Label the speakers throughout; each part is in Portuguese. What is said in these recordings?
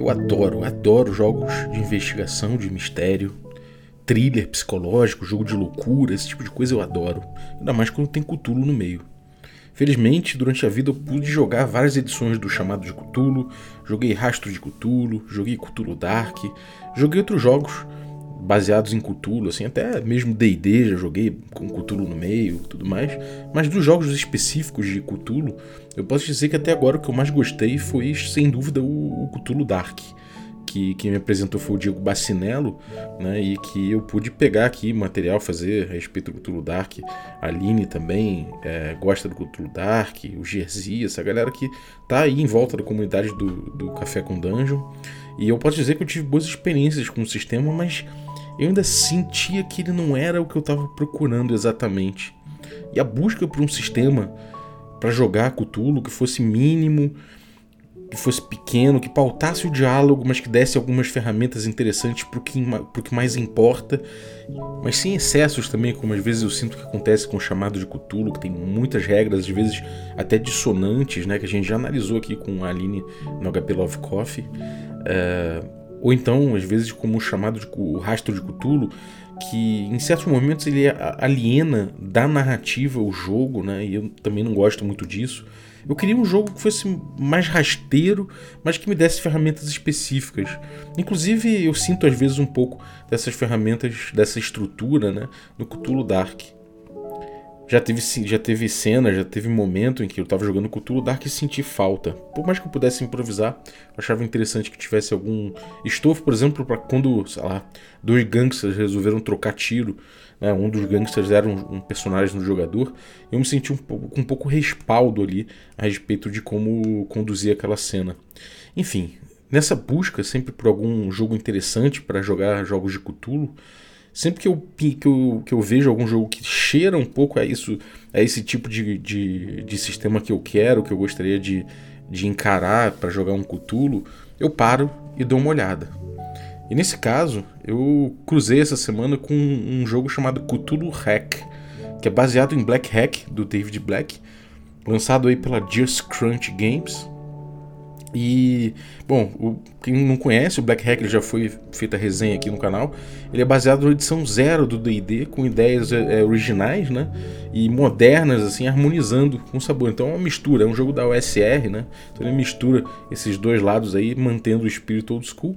Speaker 1: Eu adoro, adoro jogos de investigação, de mistério, thriller psicológico, jogo de loucura, esse tipo de coisa eu adoro. Ainda mais quando tem Cthulhu no meio. Felizmente, durante a vida eu pude jogar várias edições do chamado de Cthulhu, joguei Rastro de Cthulhu, joguei Cthulhu Dark, joguei outros jogos baseados em Cthulhu, assim, até mesmo D&D já joguei com Cthulhu no meio, tudo mais. Mas dos jogos específicos de Cthulhu, eu posso dizer que até agora o que eu mais gostei foi, sem dúvida, o, o Cthulhu Dark. Que quem me apresentou foi o Diego Bacinello, né, e que eu pude pegar aqui material, fazer a respeito do Cthulhu Dark. A Aline também é, gosta do Cthulhu Dark, o Jerzy, essa galera que tá aí em volta da comunidade do, do Café com Dungeon. E eu posso dizer que eu tive boas experiências com o sistema, mas eu ainda sentia que ele não era o que eu estava procurando exatamente. E a busca por um sistema para jogar Cthulhu que fosse mínimo, que fosse pequeno, que pautasse o diálogo, mas que desse algumas ferramentas interessantes para o que, que mais importa, mas sem excessos também, como às vezes eu sinto que acontece com o chamado de Cthulhu, que tem muitas regras, às vezes até dissonantes, né, que a gente já analisou aqui com a Aline no HP Love Coffee. É, ou então, às vezes, como o chamado de o rastro de Cthulhu, que em certos momentos ele aliena da narrativa o jogo, né? E eu também não gosto muito disso. Eu queria um jogo que fosse mais rasteiro, mas que me desse ferramentas específicas. Inclusive, eu sinto às vezes um pouco dessas ferramentas, dessa estrutura, né, no Cthulhu Dark. Já teve, já teve cena, já teve momento em que eu tava jogando Cthulhu Dark e senti falta. Por mais que eu pudesse improvisar, eu achava interessante que tivesse algum estofo, por exemplo, para quando, sei lá, dois gangsters resolveram trocar tiro. Né? Um dos gangsters era um, um personagem do jogador. Eu me senti um pouco, com um pouco respaldo ali a respeito de como conduzir aquela cena. Enfim, nessa busca sempre por algum jogo interessante para jogar jogos de Cthulhu, Sempre que eu, que eu, que eu vejo algum jogo que cheira um pouco a isso, a esse tipo de, de, de sistema que eu quero, que eu gostaria de, de encarar para jogar um Cthulhu, eu paro e dou uma olhada. E nesse caso, eu cruzei essa semana com um jogo chamado Cthulhu Hack, que é baseado em Black Hack, do David Black, lançado aí pela Just Crunch Games. E, bom, o, quem não conhece, o Black Hack já foi feita resenha aqui no canal. Ele é baseado na edição zero do DD, com ideias é, originais, né? E modernas, assim, harmonizando com sabor. Então é uma mistura, é um jogo da OSR, né? Então ele mistura esses dois lados aí, mantendo o espírito old school.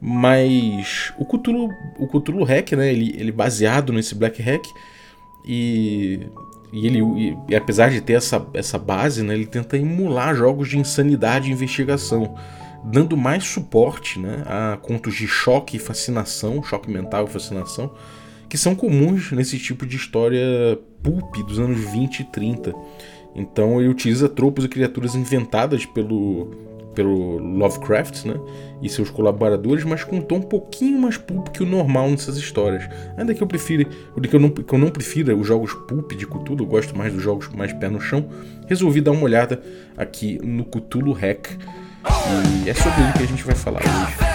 Speaker 1: Mas o Cthulhu, o Cthulhu Hack, né? Ele, ele baseado nesse Black Hack. E e ele, e, apesar de ter essa, essa base, né, ele tenta emular jogos de insanidade e investigação, dando mais suporte né, a contos de choque e fascinação, choque mental e fascinação, que são comuns nesse tipo de história pulp dos anos 20 e 30. Então ele utiliza tropos e criaturas inventadas pelo, pelo Lovecraft, né? E seus colaboradores, mas com um tom um pouquinho mais pulp que o normal nessas histórias. Ainda que eu prefira, que eu não, que eu não prefira os jogos pulp de Cthulhu, eu gosto mais dos jogos mais pé no chão. Resolvi dar uma olhada aqui no Cthulhu Hack. E é sobre ele que a gente vai falar hoje.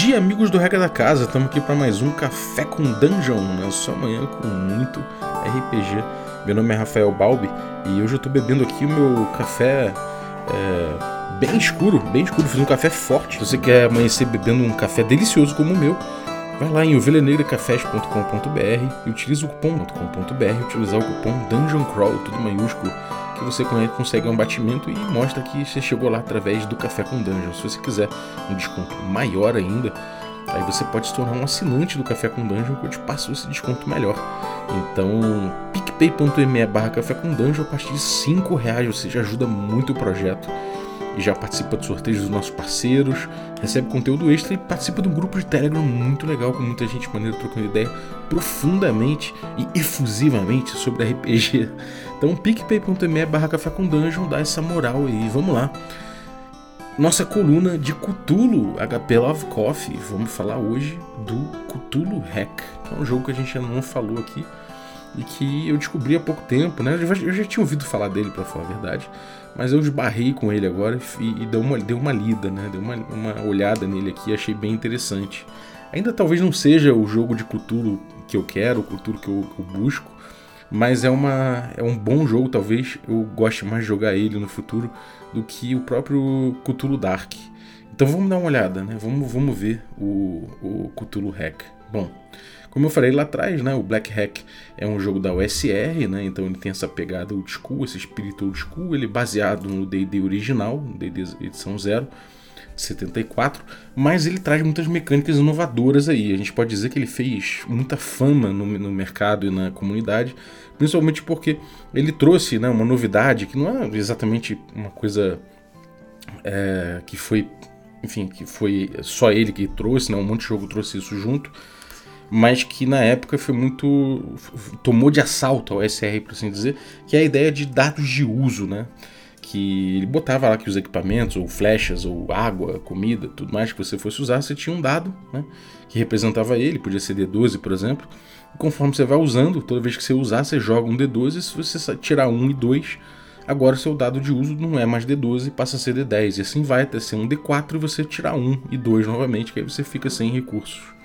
Speaker 1: Dia, amigos do Regra da Casa. Estamos aqui para mais um Café com Dungeon, né? Só amanhã com muito RPG. Meu nome é Rafael Balbi e hoje eu estou bebendo aqui o meu café é, bem escuro, bem escuro. Fiz um café forte. Se você quer amanhecer bebendo um café delicioso como o meu, vai lá em ovelhanegracafés.com.br e utiliza o cupom.com.br, utilizar o cupom Dungeon Crawl, tudo maiúsculo que você consegue um batimento e mostra que você chegou lá através do Café com Dungeon. Se você quiser um desconto maior ainda, aí você pode se tornar um assinante do Café com Dungeon que eu te passo esse desconto melhor. Então, picpay.me barra Café com Dungeon, a partir de 5 reais você já ajuda muito o projeto e já participa de sorteios dos nossos parceiros, recebe conteúdo extra e participa de um grupo de Telegram muito legal, com muita gente maneira trocando ideia profundamente e efusivamente sobre RPG. Então, picpay.me barra café com dungeon, dá essa moral aí, vamos lá. Nossa coluna de Cthulhu, HP Love Coffee. Vamos falar hoje do Cthulhu Hack, que é um jogo que a gente ainda não falou aqui e que eu descobri há pouco tempo, né? Eu já, tinha ouvido falar dele, para falar a verdade, mas eu esbarrei com ele agora e, e dei, uma, dei uma lida, né? Dei uma, uma olhada nele aqui e achei bem interessante. Ainda talvez não seja o jogo de Cthulhu que eu quero, o Cthulhu que eu, que eu busco, mas é, uma, é um bom jogo, talvez eu goste mais de jogar ele no futuro do que o próprio Cthulhu Dark. Então vamos dar uma olhada, né? Vamos, vamos ver o, o Cthulhu Hack. Bom, como eu falei lá atrás, né, o Black Hack é um jogo da USR, né, então ele tem essa pegada old school, esse espírito old school, ele é baseado no D&D original, D&D edição 0, de 74, mas ele traz muitas mecânicas inovadoras aí. A gente pode dizer que ele fez muita fama no, no mercado e na comunidade, principalmente porque ele trouxe né, uma novidade que não é exatamente uma coisa é, que foi, enfim, que foi só ele que trouxe, né, um monte de jogo trouxe isso junto, mas que na época foi muito. tomou de assalto ao SR, por assim dizer, que é a ideia de dados de uso, né? Que ele botava lá que os equipamentos, ou flechas, ou água, comida, tudo mais que você fosse usar, você tinha um dado, né? Que representava ele, podia ser D12, por exemplo. E conforme você vai usando, toda vez que você usar, você joga um D12, e se você tirar um e dois, agora seu dado de uso não é mais D12, passa a ser D10. E assim vai até ser um D4 e você tirar um e dois novamente, que aí você fica sem recursos.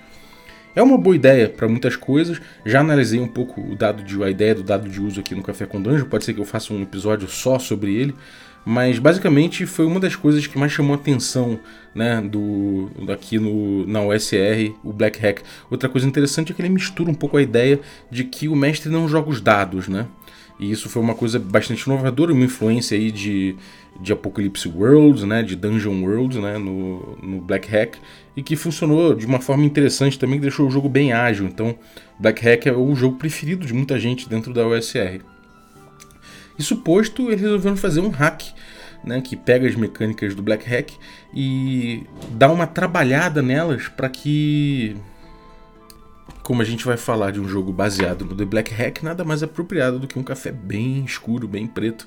Speaker 1: É uma boa ideia para muitas coisas. Já analisei um pouco o dado de a ideia do dado de uso aqui no Café com Dungeon. Pode ser que eu faça um episódio só sobre ele. Mas basicamente foi uma das coisas que mais chamou a atenção né, do, aqui no, na OSR, o Black Hack. Outra coisa interessante é que ele mistura um pouco a ideia de que o mestre não joga os dados, né? E isso foi uma coisa bastante inovadora, uma influência aí de, de Apocalypse Worlds, né, de Dungeon Worlds, né, no, no Black Hack, e que funcionou de uma forma interessante também, que deixou o jogo bem ágil. Então, Black Hack é o jogo preferido de muita gente dentro da OSR. Isso posto, eles resolveram fazer um hack, né, que pega as mecânicas do Black Hack e dá uma trabalhada nelas para que como a gente vai falar de um jogo baseado no The Black Hack, nada mais apropriado do que um café bem escuro, bem preto.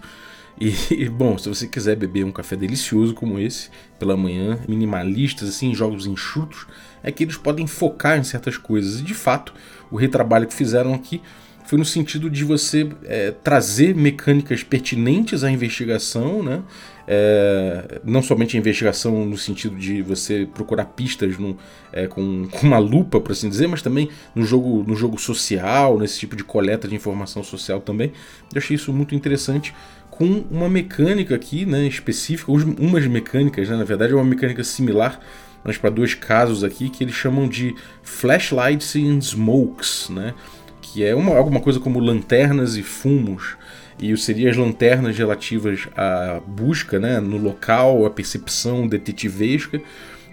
Speaker 1: E, bom, se você quiser beber um café delicioso como esse, pela manhã, minimalistas, assim, jogos enxutos, é que eles podem focar em certas coisas. E, de fato, o retrabalho que fizeram aqui foi no sentido de você é, trazer mecânicas pertinentes à investigação, né? É, não somente a investigação no sentido de você procurar pistas no, é, com, com, uma lupa, por assim dizer, mas também no jogo, no jogo social, nesse tipo de coleta de informação social também. Eu achei isso muito interessante com uma mecânica aqui, né, específica, umas mecânicas, né, na verdade é uma mecânica similar, mas para dois casos aqui que eles chamam de flashlights and smokes, né? que é uma, alguma coisa como lanternas e fumos. E seriam as lanternas relativas à busca né, no local, a percepção detetivesca,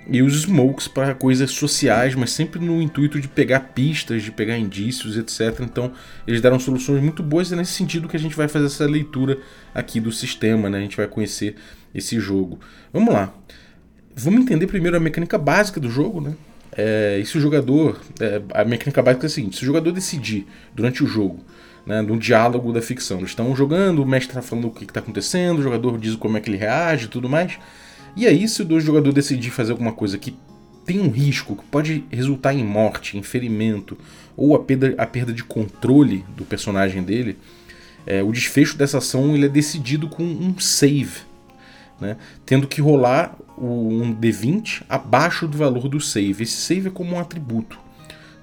Speaker 1: e os smokes para coisas sociais, mas sempre no intuito de pegar pistas, de pegar indícios, etc. Então, eles deram soluções muito boas e é nesse sentido que a gente vai fazer essa leitura aqui do sistema, né? A gente vai conhecer esse jogo. Vamos lá. Vamos entender primeiro a mecânica básica do jogo, né? É, e se o jogador. É, a mecânica básica é a seguinte: se o jogador decidir durante o jogo, né, no diálogo da ficção, eles estão jogando, o mestre está falando o que está acontecendo, o jogador diz como é que ele reage e tudo mais. E aí, se o jogador decidir fazer alguma coisa que tem um risco, que pode resultar em morte, em ferimento, ou a perda, a perda de controle do personagem dele, é, o desfecho dessa ação ele é decidido com um save né? tendo que rolar o, um D20 abaixo do valor do save. Esse save é como um atributo.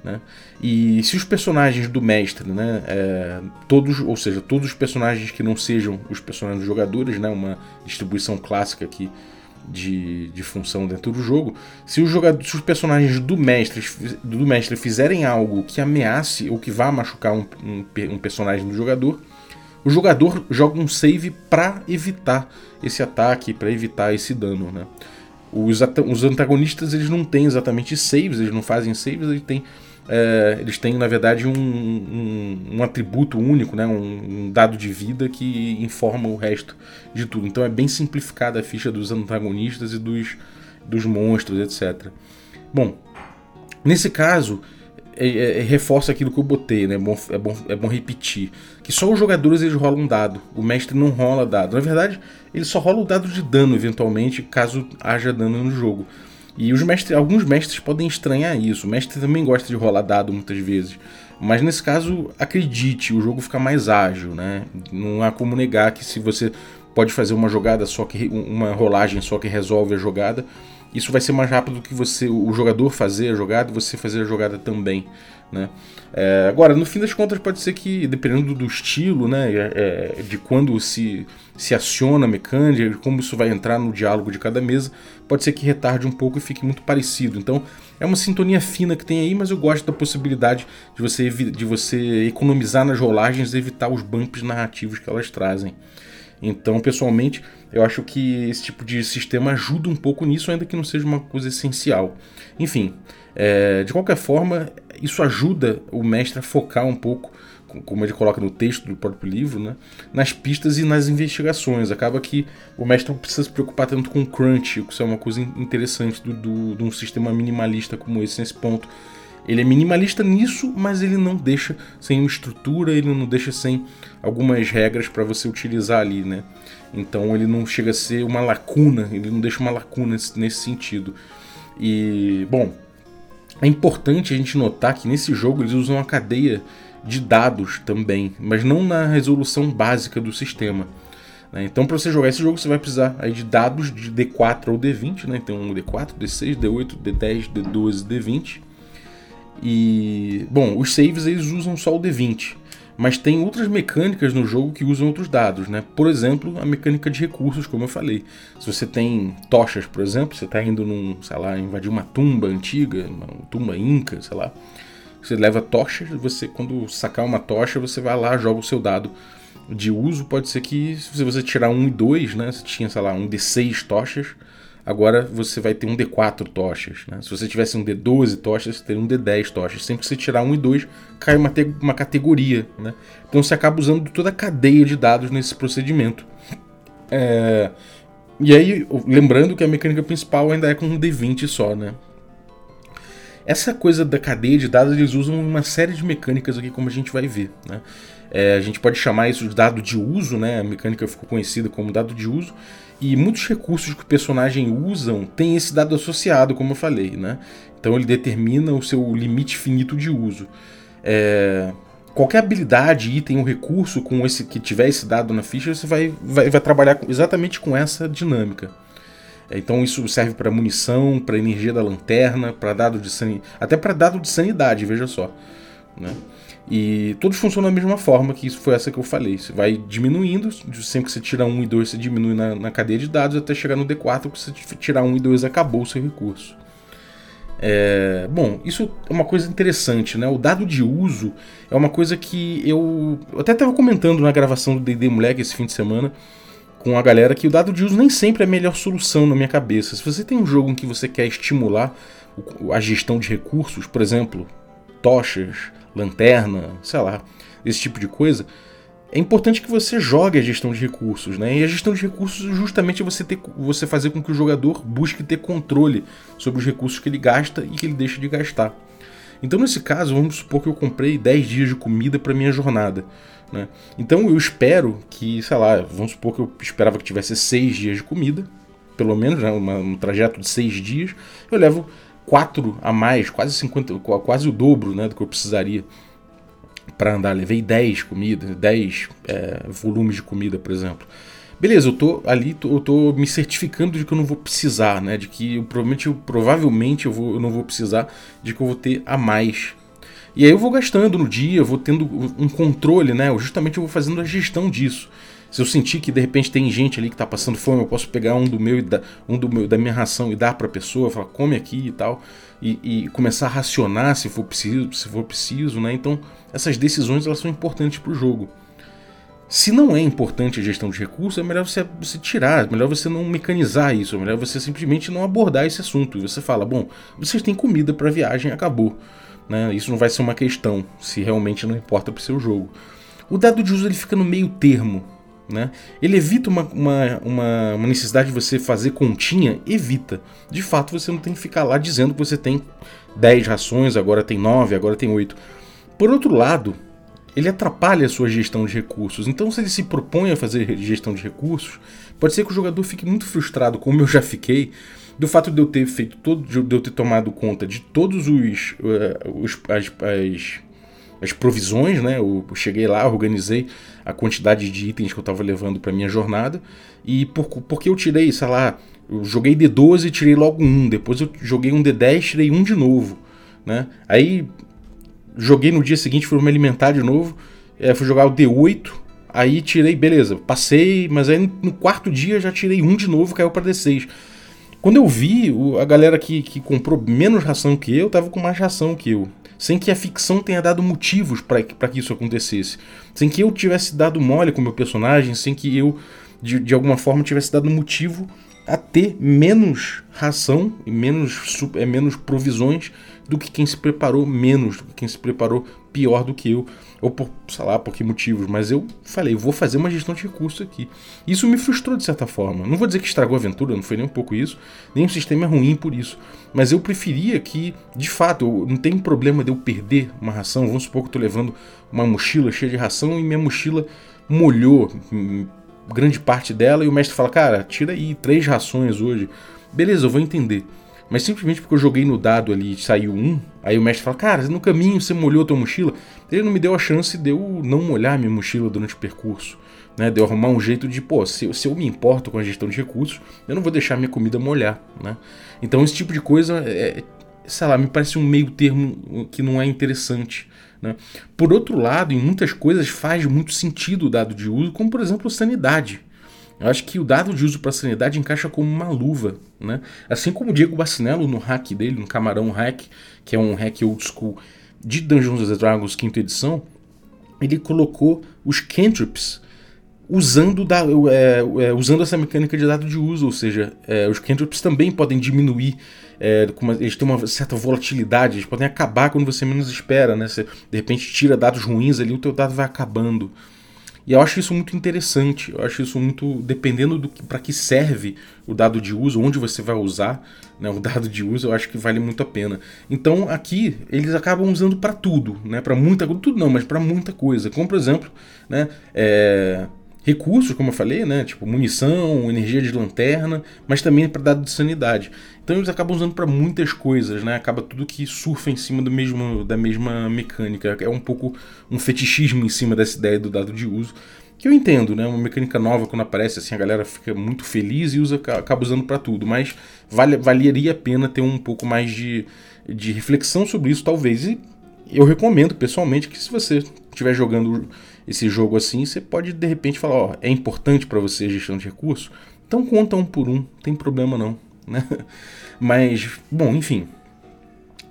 Speaker 1: Né? E se os personagens do mestre, né, é, todos, ou seja, todos os personagens que não sejam os personagens dos jogadores, né, uma distribuição clássica aqui de, de função dentro do jogo, se os, jogadores, se os personagens do mestre, do mestre fizerem algo que ameace ou que vá machucar um, um, um personagem do jogador, o jogador joga um save para evitar esse ataque, para evitar esse dano, né? Os, os, antagonistas eles não têm exatamente saves, eles não fazem saves, eles têm, é, eles têm na verdade um, um, um atributo único, né? Um, um, dado de vida que informa o resto de tudo. Então é bem simplificada a ficha dos antagonistas e dos, dos monstros, etc. Bom, nesse caso é, é, é, reforça aquilo que eu botei, né? É bom, é, bom, é bom repetir. Que só os jogadores eles rolam um dado. O mestre não rola dado. Na verdade, ele só rola o dado de dano, eventualmente, caso haja dano no jogo. E os mestres, alguns mestres podem estranhar isso. O mestre também gosta de rolar dado muitas vezes. Mas nesse caso, acredite, o jogo fica mais ágil, né? Não há como negar que se você pode fazer uma jogada só que uma rolagem só que resolve a jogada, isso vai ser mais rápido do que você o jogador fazer a jogada e você fazer a jogada também. Né? É, agora, no fim das contas, pode ser que, dependendo do estilo, né, é, é, de quando se, se aciona a mecânica, como isso vai entrar no diálogo de cada mesa, pode ser que retarde um pouco e fique muito parecido. Então, é uma sintonia fina que tem aí, mas eu gosto da possibilidade de você, de você economizar nas rolagens e evitar os bumps narrativos que elas trazem. Então, pessoalmente, eu acho que esse tipo de sistema ajuda um pouco nisso, ainda que não seja uma coisa essencial. Enfim, é, de qualquer forma, isso ajuda o mestre a focar um pouco, como ele coloca no texto do próprio livro, né, nas pistas e nas investigações. Acaba que o mestre não precisa se preocupar tanto com o crunch, isso é uma coisa interessante do, do, de um sistema minimalista como esse nesse ponto. Ele é minimalista nisso, mas ele não deixa sem uma estrutura, ele não deixa sem algumas regras para você utilizar ali, né? Então ele não chega a ser uma lacuna, ele não deixa uma lacuna nesse sentido. E, bom, é importante a gente notar que nesse jogo eles usam uma cadeia de dados também, mas não na resolução básica do sistema. Né? Então, para você jogar esse jogo, você vai precisar aí de dados de D4 ou D20, né? Então, um D4, D6, D8, D10, D12, D20. E, bom, os saves eles usam só o D20, mas tem outras mecânicas no jogo que usam outros dados, né? Por exemplo, a mecânica de recursos, como eu falei. Se você tem tochas, por exemplo, você está indo num, sei lá, invadir uma tumba antiga, uma tumba inca, sei lá. Você leva tochas, você quando sacar uma tocha, você vai lá, joga o seu dado de uso. Pode ser que se você tirar um e dois, né? Você tinha, sei lá, um de seis tochas Agora você vai ter um D4 tochas. Né? Se você tivesse um D12 tochas, você teria um D10 tochas. Sempre que você tirar um e dois, cai uma, uma categoria. Né? Então você acaba usando toda a cadeia de dados nesse procedimento. É... E aí, lembrando que a mecânica principal ainda é com um D20 só, né? Essa coisa da cadeia de dados, eles usam uma série de mecânicas aqui, como a gente vai ver. Né? É, a gente pode chamar isso de dado de uso, né? A mecânica ficou conhecida como dado de uso. E muitos recursos que o personagem usam tem esse dado associado, como eu falei, né? Então ele determina o seu limite finito de uso. É... Qualquer habilidade, item ou recurso com esse que tiver esse dado na ficha, você vai, vai, vai trabalhar exatamente com essa dinâmica. Então isso serve para munição, para energia da lanterna, para dado de até para dado de sanidade, veja só. Né? E todos funcionam da mesma forma, que isso foi essa que eu falei. Você vai diminuindo, sempre que você tira 1 e 2, você diminui na, na cadeia de dados, até chegar no D4, que você tirar 1 e 2, acabou o seu recurso. É, bom, isso é uma coisa interessante, né? O dado de uso é uma coisa que eu, eu até estava comentando na gravação do D&D Moleque esse fim de semana com a galera que o dado de uso nem sempre é a melhor solução na minha cabeça. Se você tem um jogo em que você quer estimular a gestão de recursos, por exemplo, tochas, lanterna, sei lá, esse tipo de coisa, é importante que você jogue a gestão de recursos, né? E a gestão de recursos justamente é você, ter, você fazer com que o jogador busque ter controle sobre os recursos que ele gasta e que ele deixa de gastar. Então, nesse caso, vamos supor que eu comprei 10 dias de comida para minha jornada. Né? Então, eu espero que, sei lá, vamos supor que eu esperava que tivesse 6 dias de comida, pelo menos, né? um trajeto de 6 dias. Eu levo 4 a mais, quase 50, quase o dobro né, do que eu precisaria para andar. Levei 10 comidas, 10 é, volumes de comida, por exemplo. Beleza, eu tô ali, tô, eu tô me certificando de que eu não vou precisar, né? De que eu, provavelmente, eu, provavelmente eu, vou, eu não vou precisar, de que eu vou ter a mais. E aí eu vou gastando no dia, vou tendo um controle, né? Justamente eu vou fazendo a gestão disso. Se eu sentir que de repente tem gente ali que está passando fome, eu posso pegar um do meu e da, um do meu, da minha ração e dar para a pessoa, falar come aqui e tal, e, e, começar a racionar se for preciso, se for preciso, né? Então essas decisões elas são importantes para o jogo. Se não é importante a gestão de recursos, é melhor você, você tirar, é melhor você não mecanizar isso, é melhor você simplesmente não abordar esse assunto. E você fala, bom, vocês têm comida para viagem, acabou. Né? Isso não vai ser uma questão, se realmente não importa para o seu jogo. O dado de uso ele fica no meio termo né? Ele evita uma, uma, uma, uma, necessidade de você fazer continha, evita. De fato, você não tem que ficar lá dizendo que você tem 10 rações, agora tem 9, agora tem 8. Por outro lado, ele atrapalha a sua gestão de recursos. Então, se ele se propõe a fazer gestão de recursos, pode ser que o jogador fique muito frustrado, como eu já fiquei, do fato de eu ter feito todo, de eu ter tomado conta de todos os, uh, os as, as as provisões, né? Eu cheguei lá, organizei a quantidade de itens que eu estava levando para minha jornada e por, porque eu tirei, sei lá, eu joguei D12 e tirei logo um, depois eu joguei um D10 tirei um de novo, né? Aí joguei no dia seguinte, fui me alimentar de novo, é, fui jogar o D8, aí tirei, beleza, passei, mas aí no quarto dia já tirei um de novo, caiu para D6. Quando eu vi, a galera que, que comprou menos ração que eu tava com mais ração que eu. Sem que a ficção tenha dado motivos para que isso acontecesse, sem que eu tivesse dado mole com o meu personagem, sem que eu, de, de alguma forma, tivesse dado motivo a ter menos ração e menos, é, menos provisões do que quem se preparou menos, do que quem se preparou pior do que eu, ou por, sei lá, por que motivos, mas eu falei, vou fazer uma gestão de recursos aqui. Isso me frustrou de certa forma. Não vou dizer que estragou a aventura, não foi nem um pouco isso, nem o sistema é ruim por isso, mas eu preferia que, de fato, não tem problema de eu perder uma ração, vamos supor que eu tô levando uma mochila cheia de ração e minha mochila molhou hum, grande parte dela e o mestre fala, cara, tira aí três rações hoje. Beleza, eu vou entender. Mas simplesmente porque eu joguei no dado ali e saiu um, aí o mestre fala, cara, no caminho você molhou a tua mochila. Ele não me deu a chance de eu não molhar minha mochila durante o percurso. Né, de eu arrumar um jeito de, pô, se, se eu me importo com a gestão de recursos, eu não vou deixar minha comida molhar, né? Então esse tipo de coisa, é, sei lá, me parece um meio termo que não é interessante. Né? Por outro lado, em muitas coisas faz muito sentido o dado de uso, como por exemplo sanidade. Eu acho que o dado de uso para sanidade encaixa como uma luva, né? Assim como o Diego Bacinello no hack dele, no Camarão Hack, que é um hack old school de Dungeons and Dragons quinta edição, ele colocou os cantrips usando, da, é, é, usando essa mecânica de dado de uso, ou seja, é, os cantrips também podem diminuir, é, uma, eles têm uma certa volatilidade, eles podem acabar quando você menos espera, né? Você de repente tira dados ruins ali, o teu dado vai acabando. E eu acho isso muito interessante, eu acho isso muito. dependendo do para que serve o dado de uso, onde você vai usar né, o dado de uso, eu acho que vale muito a pena. Então aqui eles acabam usando para tudo, né? Para muita tudo não, mas para muita coisa. Como por exemplo, né? É, recursos, como eu falei, né? Tipo munição, energia de lanterna, mas também para dado de sanidade. Então eles acabam usando para muitas coisas, né? Acaba tudo que surfa em cima do mesmo, da mesma mecânica. É um pouco um fetichismo em cima dessa ideia do dado de uso. Que eu entendo, né? Uma mecânica nova quando aparece, assim, a galera fica muito feliz e usa, acaba usando para tudo. Mas vale, valeria a pena ter um pouco mais de, de reflexão sobre isso, talvez. E eu recomendo pessoalmente que se você estiver jogando esse jogo assim, você pode de repente falar, ó, é importante para você a gestão de recursos, então conta um por um, não tem problema não né? Mas, bom, enfim.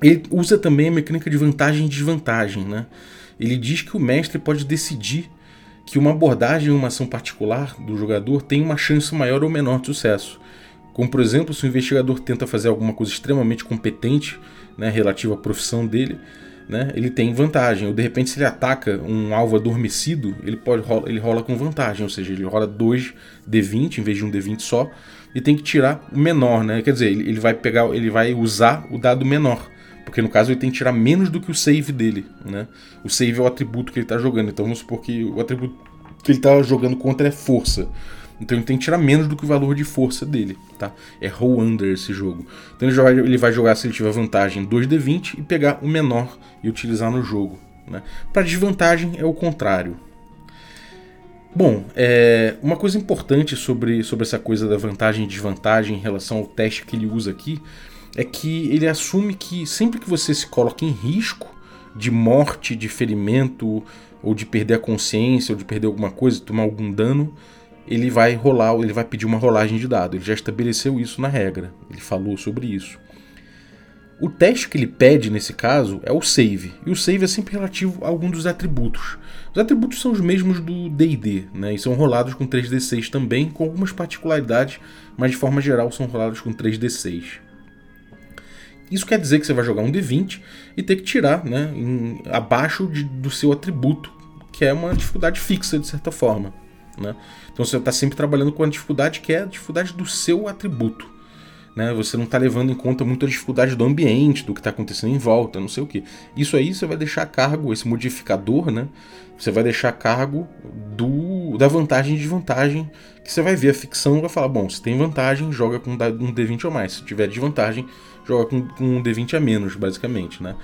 Speaker 1: Ele usa também a mecânica de vantagem e desvantagem, né? Ele diz que o mestre pode decidir que uma abordagem em uma ação particular do jogador tem uma chance maior ou menor de sucesso. Como, por exemplo, se o investigador tenta fazer alguma coisa extremamente competente, né, relativa à profissão dele, né, ele tem vantagem. Ou de repente, se ele ataca um alvo adormecido, ele, pode, ele rola com vantagem, ou seja, ele rola 2 D20 em vez de um D20 só, e tem que tirar o menor, né? Quer dizer, ele, ele vai pegar, ele vai usar o dado menor. Porque no caso ele tem que tirar menos do que o save dele, né? O save é o atributo que ele está jogando. Então vamos supor que o atributo que ele está jogando contra é força. Então ele tem que tirar menos do que o valor de força dele, tá? É roll under esse jogo. Então ele, joga, ele vai jogar se ele tiver vantagem 2d20 e pegar o menor e utilizar no jogo. Né? Para desvantagem é o contrário. Bom, é, uma coisa importante sobre, sobre essa coisa da vantagem e desvantagem em relação ao teste que ele usa aqui é que ele assume que sempre que você se coloca em risco de morte, de ferimento, ou de perder a consciência, ou de perder alguma coisa, tomar algum dano, ele vai rolar, ele vai pedir uma rolagem de dado. Ele já estabeleceu isso na regra, ele falou sobre isso. O teste que ele pede nesse caso é o save, e o save é sempre relativo a algum dos atributos. Os atributos são os mesmos do DD, né, e são rolados com 3d6 também, com algumas particularidades, mas de forma geral são rolados com 3d6. Isso quer dizer que você vai jogar um d20 e ter que tirar né, em, abaixo de, do seu atributo, que é uma dificuldade fixa de certa forma. Né? Então você está sempre trabalhando com a dificuldade que é a dificuldade do seu atributo né? Você não está levando em conta muito a dificuldade do ambiente, do que está acontecendo em volta, não sei o que. Isso aí você vai deixar a cargo, esse modificador, né? Você vai deixar a cargo do, da vantagem e desvantagem, que você vai ver a ficção vai falar, bom, se tem vantagem, joga com um D20 ou mais. Se tiver desvantagem, joga com, com um D20 a menos, basicamente, né?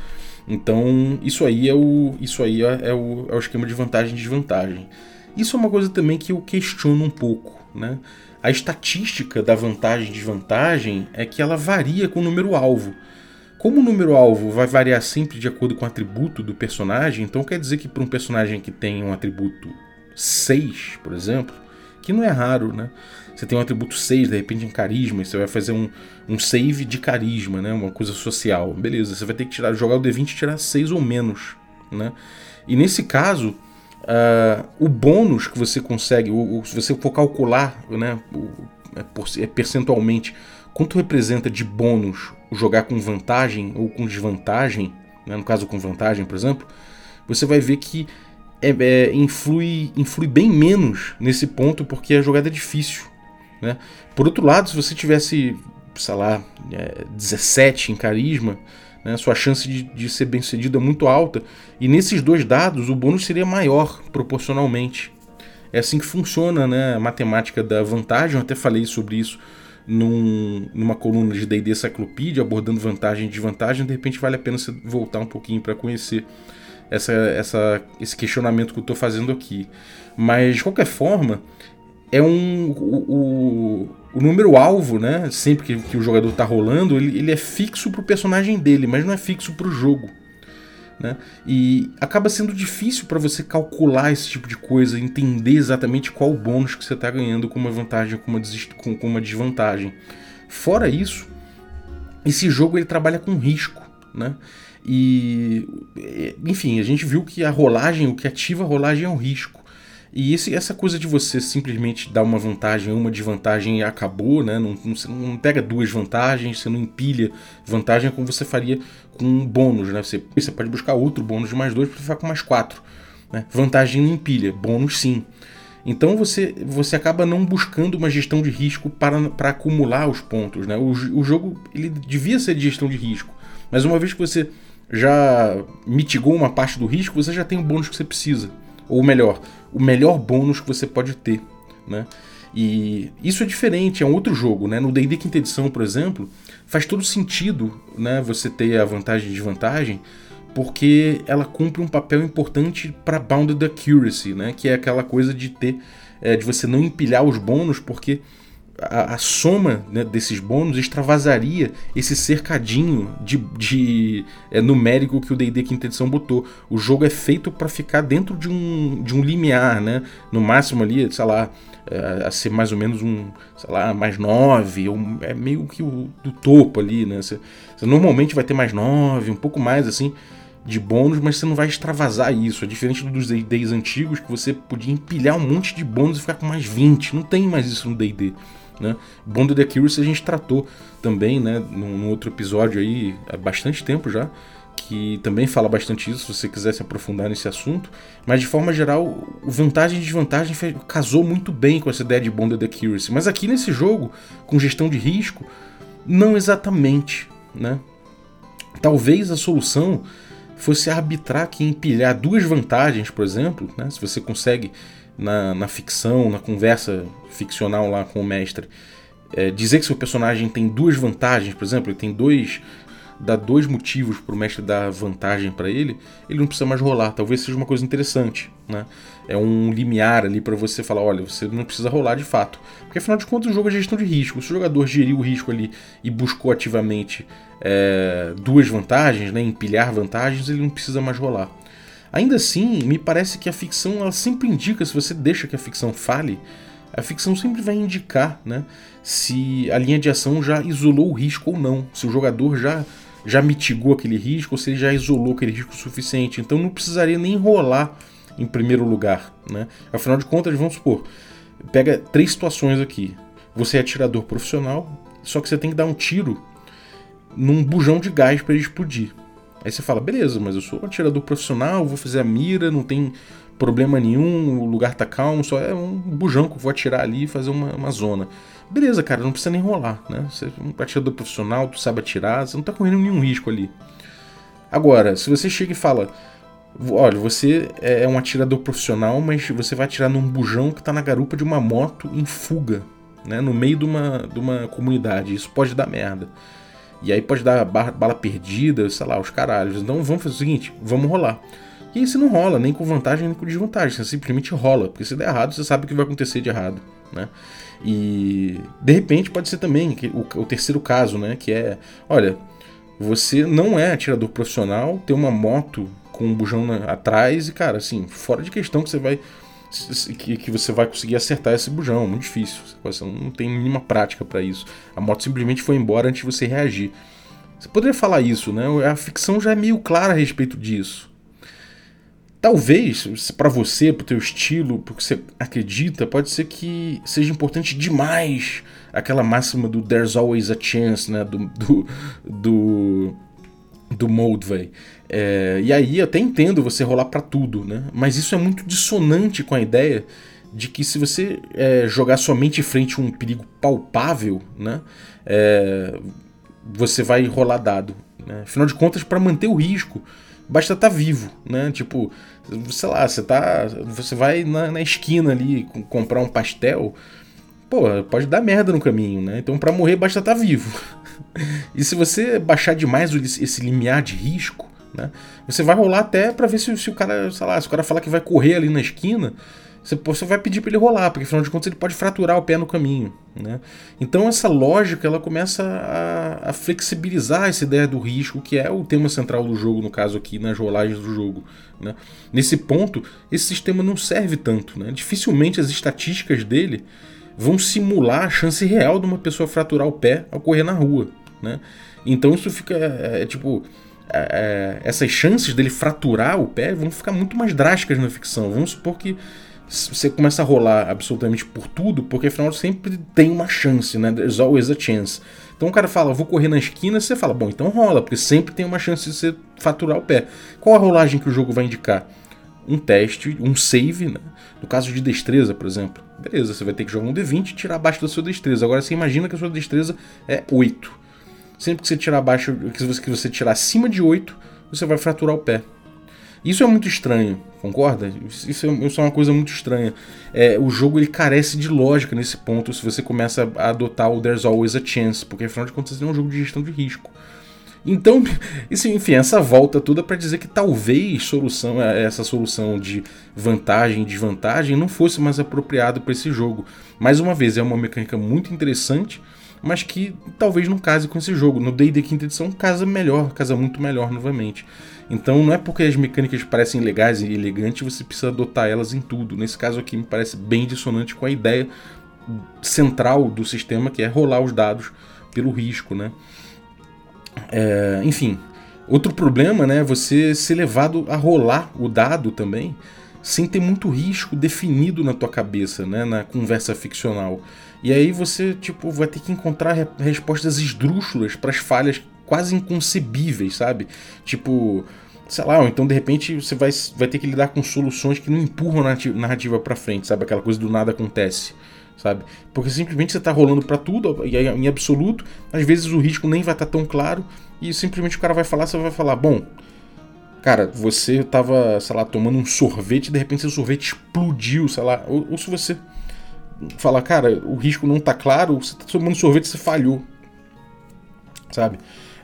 Speaker 1: Então, isso aí é o, isso aí é, é, o, é o esquema de vantagem e desvantagem. Isso é uma coisa também que eu questiono um pouco. Né? A estatística da vantagem e desvantagem é que ela varia com o número alvo. Como o número alvo vai variar sempre de acordo com o atributo do personagem, então quer dizer que para um personagem que tem um atributo 6, por exemplo, que não é raro, né? Você tem um atributo 6, de repente em carisma, você vai fazer um, um save de carisma, né? Uma coisa social. Beleza, você vai ter que tirar, jogar o D20 e tirar 6 ou menos, né? E nesse caso, uh, o bônus que você consegue, o, o, se você for calcular, né, o, é, é percentualmente, quanto representa de bônus jogar com vantagem ou com desvantagem, né? no caso com vantagem, por exemplo, você vai ver que é, é, influi, influi bem menos nesse ponto porque a jogada é difícil. Né? Por outro lado, se você tivesse, sei lá, é, 17 em carisma, né, sua chance de, de ser bem sucedido é muito alta. E nesses dois dados, o bônus seria maior proporcionalmente. É assim que funciona né, a matemática da vantagem. Eu até falei sobre isso num, numa coluna de D&D Cyclopedia, abordando vantagem e desvantagem. De repente vale a pena você voltar um pouquinho para conhecer essa, essa, esse questionamento que eu estou fazendo aqui. Mas, de qualquer forma, é um. O, o, o número alvo, né? Sempre que, que o jogador está rolando, ele, ele é fixo para o personagem dele, mas não é fixo para o jogo. Né? E acaba sendo difícil para você calcular esse tipo de coisa, entender exatamente qual o bônus que você está ganhando com uma vantagem ou com uma, com, uma desvantagem. Fora isso, esse jogo ele trabalha com risco. Né? E, enfim, a gente viu que a rolagem, o que ativa a rolagem é o risco. E esse, essa coisa de você simplesmente dar uma vantagem, uma desvantagem e acabou, né? Não, não, não pega duas vantagens, você não empilha vantagem como você faria com um bônus, né? Você, você pode buscar outro bônus de mais dois para ficar com mais quatro. Né? Vantagem não empilha, bônus sim. Então você, você acaba não buscando uma gestão de risco para, para acumular os pontos. Né? O, o jogo ele devia ser de gestão de risco, mas uma vez que você já mitigou uma parte do risco, você já tem o bônus que você precisa. Ou melhor, o melhor bônus que você pode ter. Né? E isso é diferente, é um outro jogo. Né? No DD Quinta Edição, por exemplo, faz todo sentido né, você ter a vantagem e desvantagem, porque ela cumpre um papel importante para Bounded Accuracy, né? que é aquela coisa de ter. É, de você não empilhar os bônus, porque a, a soma né, desses bônus extravasaria esse cercadinho de, de é, numérico que o D&D Quinta Edição botou. O jogo é feito para ficar dentro de um, de um limiar, né? No máximo ali, sei lá, é, a ser mais ou menos um, sei lá, mais 9, ou é meio que o do topo ali, né? Você, você normalmente vai ter mais 9, um pouco mais assim de bônus, mas você não vai extravasar isso. É diferente dos D&Ds antigos que você podia empilhar um monte de bônus e ficar com mais 20. Não tem mais isso no D&D. Né? Bonded Accuracy a gente tratou também né, num, num, outro episódio aí há bastante tempo já, que também fala bastante isso, se você quiser se aprofundar nesse assunto. Mas de forma geral, o vantagem e desvantagem casou muito bem com essa ideia de Bonded Accuracy. Mas aqui nesse jogo, com gestão de risco, não exatamente. Né? Talvez a solução fosse arbitrar que empilhar duas vantagens, por exemplo, né? se você consegue na, na ficção, na conversa ficcional lá com o mestre, é, dizer que seu personagem tem duas vantagens, por exemplo, ele tem dois dá dois motivos para o mestre dar vantagem para ele, ele não precisa mais rolar. Talvez seja uma coisa interessante, né? É um limiar ali para você falar, olha, você não precisa rolar de fato, porque afinal de contas o jogo é gestão de risco. Se o jogador geriu o risco ali e buscou ativamente é, duas vantagens, né, empilhar vantagens, ele não precisa mais rolar. Ainda assim, me parece que a ficção ela sempre indica, se você deixa que a ficção fale, a ficção sempre vai indicar né, se a linha de ação já isolou o risco ou não, se o jogador já, já mitigou aquele risco ou se ele já isolou aquele risco o suficiente. Então não precisaria nem rolar em primeiro lugar. Né? Afinal de contas, vamos supor, pega três situações aqui. Você é atirador profissional, só que você tem que dar um tiro num bujão de gás para ele explodir. Aí você fala, beleza, mas eu sou um atirador profissional, vou fazer a mira, não tem problema nenhum, o lugar tá calmo, só é um bujão que eu vou atirar ali e fazer uma, uma zona. Beleza, cara, não precisa nem rolar, né? Você é um atirador profissional, tu sabe atirar, você não tá correndo nenhum risco ali. Agora, se você chega e fala, olha, você é um atirador profissional, mas você vai atirar num bujão que tá na garupa de uma moto em fuga, né? No meio de uma, de uma comunidade, isso pode dar merda. E aí pode dar bala perdida, sei lá, os caralhos. Então vamos fazer o seguinte: vamos rolar. E aí você não rola, nem com vantagem nem com desvantagem, você simplesmente rola, porque se der errado, você sabe o que vai acontecer de errado, né? E de repente pode ser também o, o terceiro caso, né? Que é, olha, você não é atirador profissional, tem uma moto com um bujão na, atrás e, cara, assim, fora de questão que você vai que, que você vai conseguir acertar esse bujão, muito difícil. Você não tem mínima prática para isso. A moto simplesmente foi embora antes de você reagir. Você poderia falar isso, né? A ficção já é meio clara a respeito disso. Talvez, para você, pro teu estilo, pro que você acredita, pode ser que seja importante demais aquela máxima do there's always a chance, né? Do, do, do, do Moldvay. É, e aí até entendo você rolar para tudo, né? Mas isso é muito dissonante com a ideia de que se você é, jogar somente frente a um perigo palpável, né? É, você vai rolar dado. Né? Afinal de contas, para manter o risco, basta estar tá vivo, né? Tipo, sei lá, você tá. Você vai na, na esquina ali comprar um pastel. Pô, pode dar merda no caminho, né? Então para morrer basta estar tá vivo. e se você baixar demais esse limiar de risco, né? Você vai rolar até para ver se, se, o cara, sei lá, se o cara falar que vai correr ali na esquina, você, vai pedir para ele rolar, porque afinal de contas ele pode fraturar o pé no caminho. Né? Então essa lógica ela começa a, a, flexibilizar essa ideia do risco, que é o tema central do jogo, no caso aqui, nas rolagens do jogo. Né? Nesse ponto, esse sistema não serve tanto. Né? Dificilmente as estatísticas dele vão simular a chance real de uma pessoa fraturar o pé ao correr na rua. Né? Então isso fica é, é tipo. É, é essas chances dele fraturar o pé vão ficar muito mais drásticas na ficção. Vamos supor que você começa a rolar absolutamente por tudo, porque afinal sempre tem uma chance, né? There's always a chance. Então o cara fala, vou correr na esquina, você fala, bom, então rola, porque sempre tem uma chance de você faturar o pé. Qual a rolagem que o jogo vai indicar? Um teste, um save, né? No caso de destreza, por exemplo. Beleza, você vai ter que jogar um D20 e tirar abaixo da sua destreza. Agora você imagina que a sua destreza é 8. Sempre que você tirar abaixo, que você, que você tirar acima de 8, você vai fraturar o pé. Isso é muito estranho, concorda? Isso é, isso é uma coisa muito estranha. É, o jogo ele carece de lógica nesse ponto se você começa a adotar o There's Always a Chance, porque afinal de contas é um jogo de gestão de risco. Então, isso, enfim, essa volta toda para dizer que talvez solução, é, essa solução de vantagem e desvantagem não fosse mais apropriado para esse jogo. Mais uma vez, é uma mecânica muito interessante, mas que talvez não case com esse jogo. No D&D quinta edição casa melhor, casa muito melhor novamente. Então não é porque as mecânicas parecem legais e elegantes você precisa adotar elas em tudo. Nesse caso aqui me parece bem dissonante com a ideia central do sistema que é rolar os dados pelo risco, né? É, enfim, outro problema, né? Você ser levado a rolar o dado também sem ter muito risco definido na tua cabeça, né? Na conversa ficcional. E aí você tipo vai ter que encontrar re respostas esdrúxulas para as falhas quase inconcebíveis, sabe? Tipo, sei lá, ou então de repente você vai, vai ter que lidar com soluções que não empurram a narrativa para frente, sabe? Aquela coisa do nada acontece, sabe? Porque simplesmente você tá rolando para tudo, e em absoluto, às vezes o risco nem vai estar tá tão claro, e simplesmente o cara vai falar, você vai falar, bom, cara, você tava, sei lá, tomando um sorvete, e de repente seu sorvete explodiu, sei lá, ou, ou se você falar, cara, o risco não tá claro, você tá tomando sorvete, você falhou, sabe?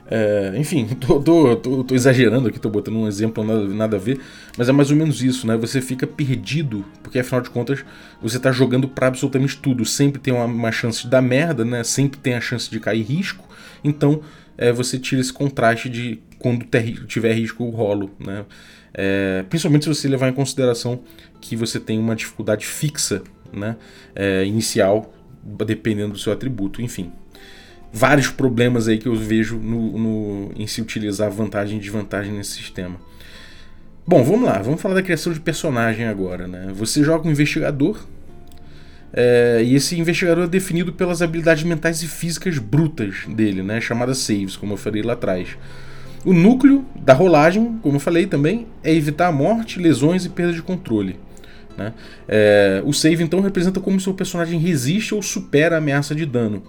Speaker 1: É, enfim, tô, tô, tô, tô, exagerando aqui, tô botando um exemplo nada, nada a ver, mas é mais ou menos isso, né? Você fica perdido, porque afinal de contas você tá jogando para absolutamente tudo. Sempre tem uma, uma, chance de dar merda, né? Sempre tem a chance de cair risco, então é, você tira esse contraste de quando ter, tiver risco o rolo, né? É, principalmente se você levar em consideração que você tem uma dificuldade fixa, né? É, inicial, dependendo do seu atributo, enfim vários problemas aí que eu vejo no, no, em se utilizar vantagem e desvantagem nesse sistema. Bom, vamos lá, vamos falar da criação de personagem agora. Né? Você joga um investigador, é, e esse investigador é definido pelas habilidades mentais e físicas brutas dele, né, chamadas saves, como eu falei lá atrás. O núcleo da rolagem, como eu falei também, é evitar a morte, lesões e perda de controle. Né? É, o save então representa como seu personagem resiste ou supera a ameaça de dano.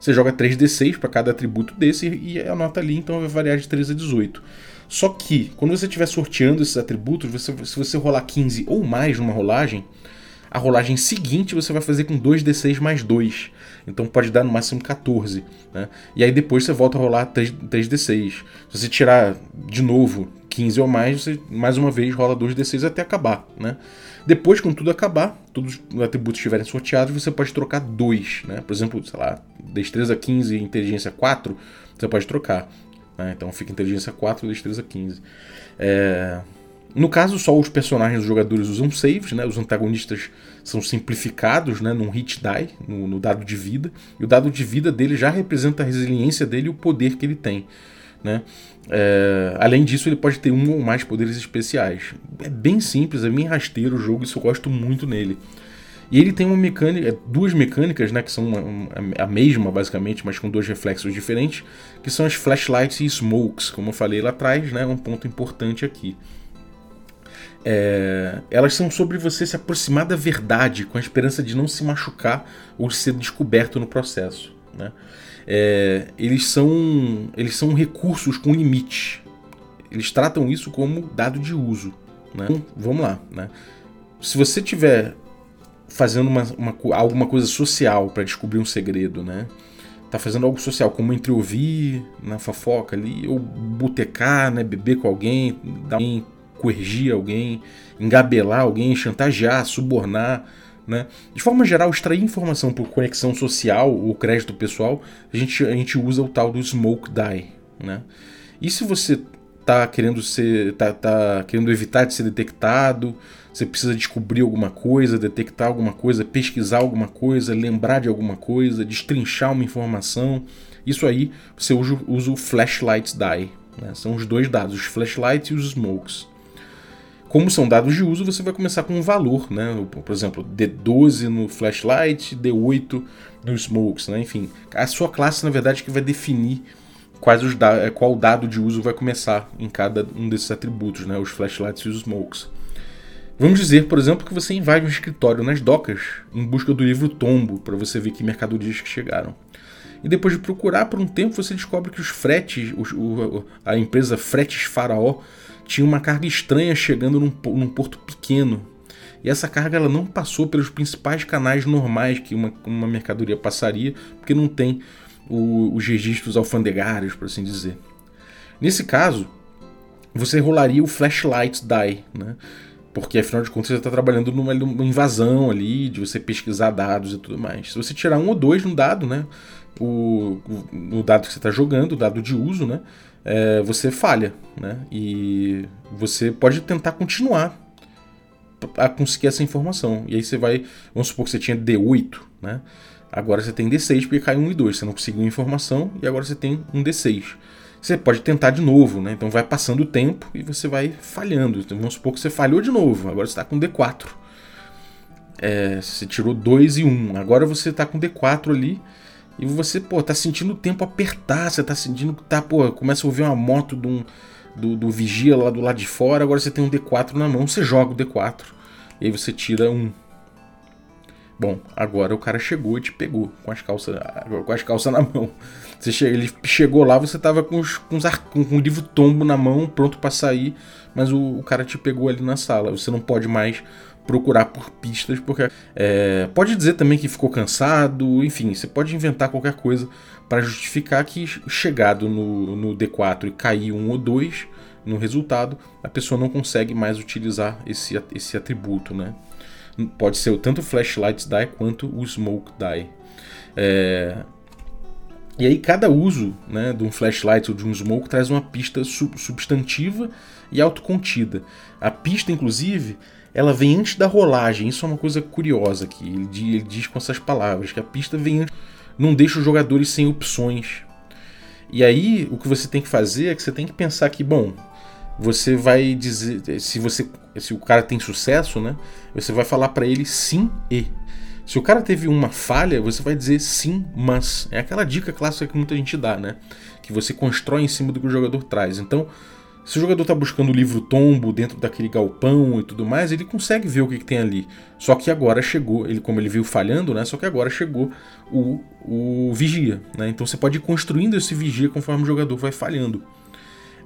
Speaker 1: Você joga 3d6 para cada atributo desse e a nota ali então vai variar de 3 a 18. Só que, quando você estiver sorteando esses atributos, você, se você rolar 15 ou mais numa rolagem, a rolagem seguinte você vai fazer com 2d6 mais 2. Então pode dar no máximo 14. Né? E aí depois você volta a rolar 3, 3d6. Se você tirar de novo 15 ou mais, você mais uma vez rola 2d6 até acabar. Né? Depois, quando tudo acabar, todos os atributos estiverem sorteados, você pode trocar dois. Né? Por exemplo, sei lá, destreza 15 e inteligência 4, você pode trocar. Né? Então fica inteligência 4 e destreza 15. É... No caso, só os personagens dos jogadores usam saves, né? Os antagonistas são simplificados, né? Num hit die, no, no, dado de vida. E o dado de vida dele já representa a resiliência dele e o poder que ele tem. Né? É, além disso, ele pode ter um ou mais poderes especiais. É bem simples, é bem rasteiro o jogo, isso eu gosto muito nele. E ele tem uma mecânica, é, duas mecânicas, né, que são uma, uma, a mesma basicamente, mas com dois reflexos diferentes, que são as flashlights e smokes, como eu falei lá atrás, né, um ponto importante aqui. É, elas são sobre você se aproximar da verdade com a esperança de não se machucar ou ser descoberto no processo. Né? É, eles, são, eles são recursos com limite. Eles tratam isso como dado de uso. Né? Então, vamos lá. Né? Se você tiver fazendo uma, uma, alguma coisa social para descobrir um segredo, né? Tá fazendo algo social, como entre ouvir na fofoca ali, ou botecar, né? Beber com alguém, dar alguém, coergir alguém, engabelar alguém, chantagear, subornar, né? De forma geral, extrair informação por conexão social ou crédito pessoal, a gente, a gente usa o tal do smoke die, né? E se você tá querendo ser, tá, tá querendo evitar de ser detectado, você precisa descobrir alguma coisa, detectar alguma coisa, pesquisar alguma coisa, lembrar de alguma coisa, destrinchar uma informação. Isso aí você usa, usa o flashlight die. Né? São os dois dados, os flashlights e os smokes. Como são dados de uso, você vai começar com um valor, né? Por exemplo, D12 no flashlight, D8 no smokes, né? Enfim, a sua classe, na verdade, que vai definir quais os da qual dado de uso vai começar em cada um desses atributos, né? Os flashlights e os smokes. Vamos dizer, por exemplo, que você invade um escritório nas docas em busca do livro Tombo para você ver que mercadorias que chegaram. E depois de procurar por um tempo, você descobre que os fretes, os, o, a empresa Fretes Faraó, tinha uma carga estranha chegando num, num, porto pequeno. E essa carga ela não passou pelos principais canais normais que uma, uma mercadoria passaria, porque não tem o, os registros alfandegários, por assim dizer. Nesse caso, você rolaria o Flashlight Die, né? Porque afinal de contas você está trabalhando numa, numa, invasão ali, de você pesquisar dados e tudo mais. Se você tirar um ou dois no dado, né? O, o, o dado que você está jogando, o dado de uso, né? É, você falha, né? E você pode tentar continuar a conseguir essa informação. E aí você vai. Vamos supor que você tinha D8, né? Agora você tem D6 porque caiu 1 e 2. Você não conseguiu informação e agora você tem um D6 você pode tentar de novo, né? Então vai passando o tempo e você vai falhando. Então vamos supor que você falhou de novo, agora você está com D4. É, você tirou 2 e 1, um. agora você está com D4 ali e você, pô, tá sentindo o tempo apertar, você tá sentindo que tá, pô, começa a ouvir uma moto do, do, do vigia lá do lado de fora, agora você tem um D4 na mão, você joga o D4 e aí você tira um. Bom, agora o cara chegou e te pegou com as calças, com as calças na mão. Você che ele chegou lá, você tava com, os, com, os com, o livro tombo na mão, pronto para sair, mas o, o, cara te pegou ali na sala. Você não pode mais procurar por pistas, porque é, pode dizer também que ficou cansado, enfim, você pode inventar qualquer coisa para justificar que chegado no, no D4 e cair um ou dois no resultado, a pessoa não consegue mais utilizar esse, esse atributo, né? Pode ser tanto o Flashlight Die quanto o Smoke Die. É, e aí cada uso né, de um flashlight ou de um smoke traz uma pista substantiva e autocontida. A pista, inclusive, ela vem antes da rolagem. Isso é uma coisa curiosa. Ele, ele diz com essas palavras que a pista vem antes, não deixa os jogadores sem opções. E aí o que você tem que fazer é que você tem que pensar que, bom, você vai dizer se você se o cara tem sucesso, né? Você vai falar para ele sim e. Se o cara teve uma falha, você vai dizer sim, mas. É aquela dica clássica que muita gente dá, né? Que você constrói em cima do que o jogador traz. Então, se o jogador está buscando o livro tombo dentro daquele galpão e tudo mais, ele consegue ver o que, que, tem ali. Só que agora chegou, ele como ele viu falhando, né? Só que agora chegou o, o vigia, né? Então você pode ir construindo esse vigia conforme o jogador vai falhando.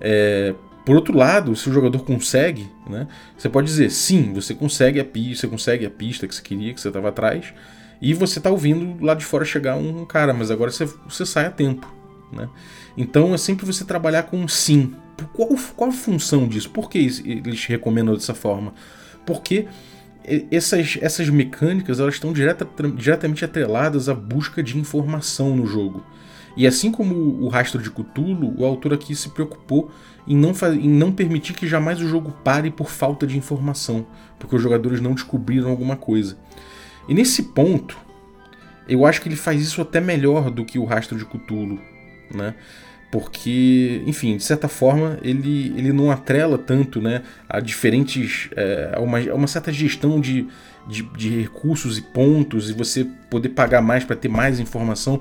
Speaker 1: É, Por outro lado, se o jogador consegue, né, você pode dizer sim, você consegue a pista, você consegue a pista que você queria, que você estava atrás, e você está ouvindo lá de fora chegar um cara, mas agora você, você sai a tempo. Né? Então é sempre você trabalhar com sim. Qual, qual a função disso? Por que eles recomendam dessa forma? Porque essas, essas mecânicas elas estão direta, diretamente atreladas à busca de informação no jogo. E assim como o rastro de Cthulhu, o autor aqui se preocupou em não, em não permitir que jamais o jogo pare por falta de informação, porque os jogadores não descobriram alguma coisa. E nesse ponto, eu acho que ele faz isso até melhor do que o rastro de Cthulhu, né? porque, enfim, de certa forma, ele, ele não atrela tanto né, a diferentes. É, a, uma, a uma certa gestão de, de, de, recursos e pontos, e você poder pagar mais para ter mais informação.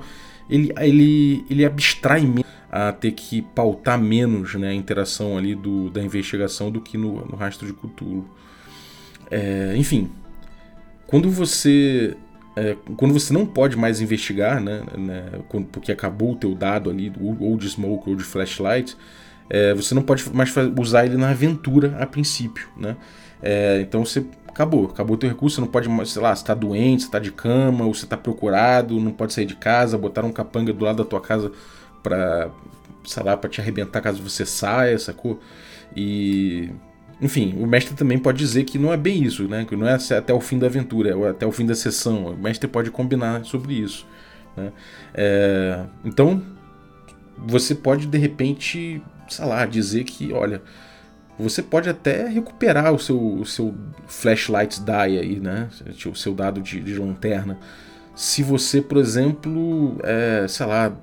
Speaker 1: Ele, ele, ele abstrai a ter que pautar menos né, a interação ali do, da investigação do que no, no rastro de Cthulhu. É, enfim, quando você é, quando você não pode mais investigar, né, né, porque acabou o teu dado ali, ou de smoke ou de flashlight, é, você não pode mais usar ele na aventura a princípio, né? É, então você acabou, acabou o teu recurso, você não pode mais, sei lá, você tá doente, você tá de cama, ou você tá procurado, não pode sair de casa, botar um capanga do lado da tua casa pra, sei lá, pra te arrebentar caso você saia, sacou? E enfim, o mestre também pode dizer que não é bem isso, né? Que não é até o fim da aventura, é até o fim da sessão. O mestre pode combinar sobre isso. Né? É, então, você pode de repente, sei lá, dizer que, olha, você pode até recuperar o seu, o seu flashlight die aí, né? O seu dado de, de lanterna. Se você, por exemplo, é, sei lá,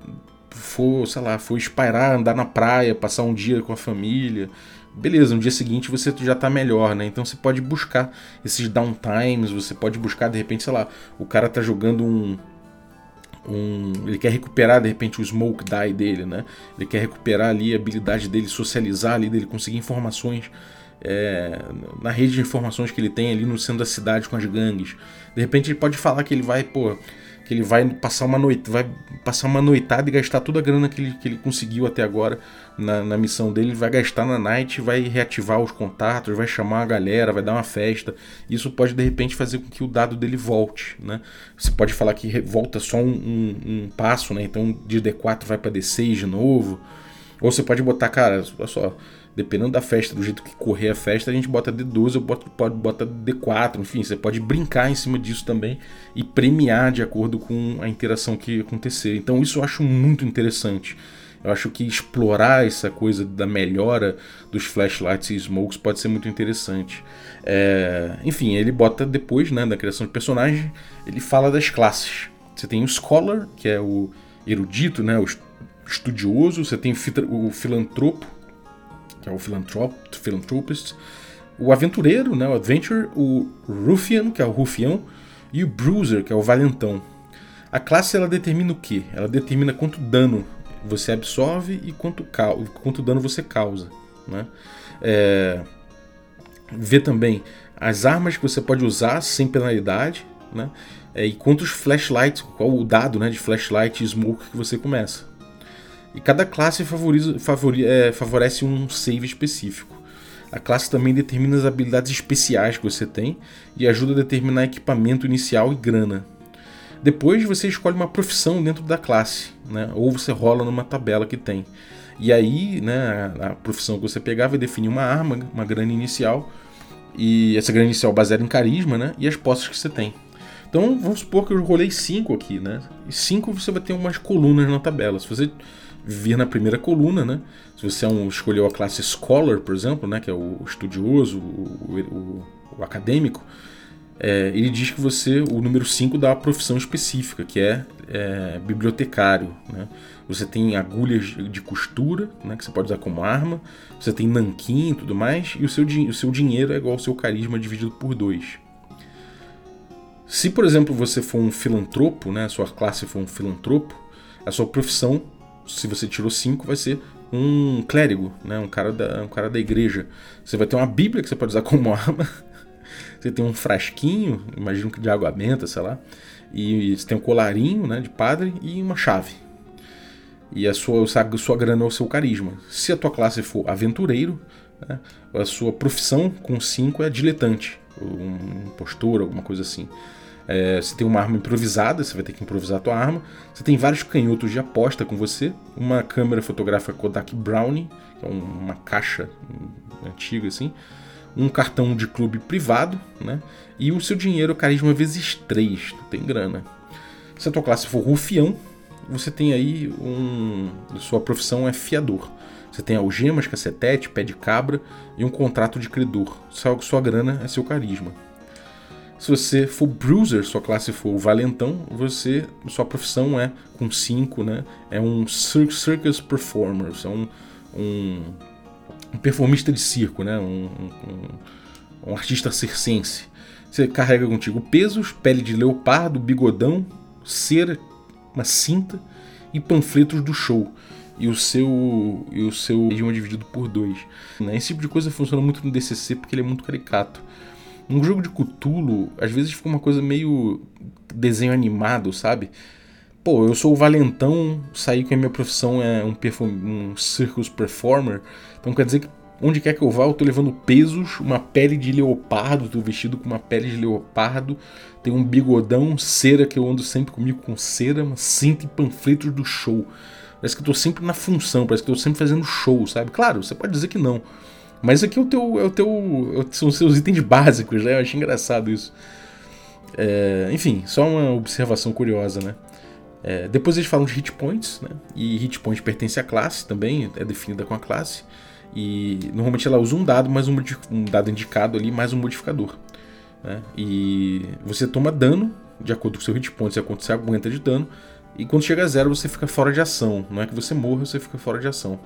Speaker 1: for, sei lá, for espairar, andar na praia, passar um dia com a família beleza, no dia seguinte você já está melhor, né? Então você pode buscar esses downtimes, você pode buscar de repente, sei lá, o cara tá jogando um, um, ele quer recuperar de repente o smoke die dele, né? Ele quer recuperar ali a habilidade dele socializar ali, dele conseguir informações é, na rede de informações que ele tem ali no centro da cidade com as gangues. De repente ele pode falar que ele vai, pô, que ele vai passar uma noite, vai passar uma noitada e gastar toda a grana que ele, que ele conseguiu até agora na, na missão dele, ele vai gastar na night, vai reativar os contatos, vai chamar a galera, vai dar uma festa. Isso pode de repente fazer com que o dado dele volte, né? Você pode falar que volta só um, um, um passo, né? Então de D4 vai para D6 de novo. Ou você pode botar, cara, olha só, dependendo da festa, do jeito que correr a festa, a gente bota D12 ou bota, pode botar D4, enfim, você pode brincar em cima disso também e premiar de acordo com a interação que acontecer. Então isso eu acho muito interessante. Eu acho que explorar essa coisa da melhora dos flashlights e smokes pode ser muito interessante. É, enfim, ele bota depois, né, da criação de personagem, ele fala das classes. Você tem o scholar, que é o erudito, né, o estudioso. Você tem o filantropo, que é o philantrop, philanthropist, o aventureiro, né, o adventure, o ruffian, que é o rufião, e o bruiser, que é o valentão. A classe ela determina o que? Ela determina quanto dano você absorve e quanto, quanto dano você causa. Né? É... Vê também as armas que você pode usar sem penalidade, né? É, e quantos flashlights, qual o dado né, de flashlight e smoke que você começa. E cada classe favoriza, favori, é, favorece um save específico. A classe também determina as habilidades especiais que você tem e ajuda a determinar equipamento inicial e grana. Depois você escolhe uma profissão dentro da classe, né? ou você rola numa tabela que tem. E aí, né, a, profissão que você pegar vai definir uma arma, uma grana inicial, e essa grana inicial baseada em carisma, né, e as posses que você tem. Então, vamos supor que eu rolei 5 aqui, né? E 5 você vai ter umas colunas na tabela. Se você vir na primeira coluna, né? Se você é um, escolheu a classe Scholar, por exemplo, né? Que é o estudioso, o, o, o acadêmico, é, ele diz que você, o número 5 dá uma profissão específica, que é, é bibliotecário, né? Você tem agulhas de costura, né, que você pode usar como arma. Você tem nanquim e tudo mais. E o seu, o seu dinheiro é igual ao seu carisma dividido por dois. Se, por exemplo, você for um filantropo, né, a sua classe for um filantropo, a sua profissão se você tirou 5, vai ser um clérigo, né? um, cara da, um cara da igreja. Você vai ter uma Bíblia que você pode usar como arma. você tem um frasquinho, imagino que de água benta, sei lá. E você tem um colarinho né, de padre e uma chave. E a sua, a sua grana é o seu carisma. Se a tua classe for aventureiro, né, a sua profissão com 5 é diletante, um impostor, alguma coisa assim. É, você tem uma arma improvisada, você vai ter que improvisar a tua arma. Você tem vários canhotos de aposta com você. Uma câmera fotográfica Kodak Brownie, que é uma caixa antiga assim. Um cartão de clube privado, né? E o seu dinheiro carisma vezes 3, tu tem grana. Se a tua classe for rufião, você tem aí um. Sua profissão é fiador. Você tem algemas, cacetete, pé de cabra e um contrato de credor. Sua, sua grana é seu carisma. Se você for bruiser, sua classe for valentão, você sua profissão é com 5, né? É um circus performer, é um, um, um performista de circo, né? Um, um, um, artista circense. Você carrega contigo pesos, pele de leopardo, bigodão, cera, uma cinta e panfletos do show. E o seu e o seu é dividido por dois. Né? Esse tipo de coisa funciona muito no DCC porque ele é muito caricato. Um jogo de Cthulhu, às vezes fica uma coisa meio desenho animado, sabe? Pô, eu sou o valentão, saí com a minha profissão é um, um circus performer, então quer dizer que onde quer que eu vá eu tô levando pesos, uma pele de leopardo, tô vestido com uma pele de leopardo, tem um bigodão, cera que eu ando sempre comigo com cera, uma cinta e panfletos do show. Parece que eu tô sempre na função, parece que eu tô sempre fazendo show, sabe? Claro, você pode dizer que não. Mas aqui é o teu, é o teu, são os seus itens básicos, né? Eu achei engraçado isso. É, enfim, só uma observação curiosa, né? É, depois eles falam de hit points, né? E hit point pertence à classe também, é definida com a classe. E normalmente ela usa um dado, mais um, um dado indicado ali, mais um modificador. Né? E você toma dano de acordo com o seu hit point, é quanto você aguenta de dano. E quando chega a zero, você fica fora de ação. Não é que você morra, você fica fora de ação.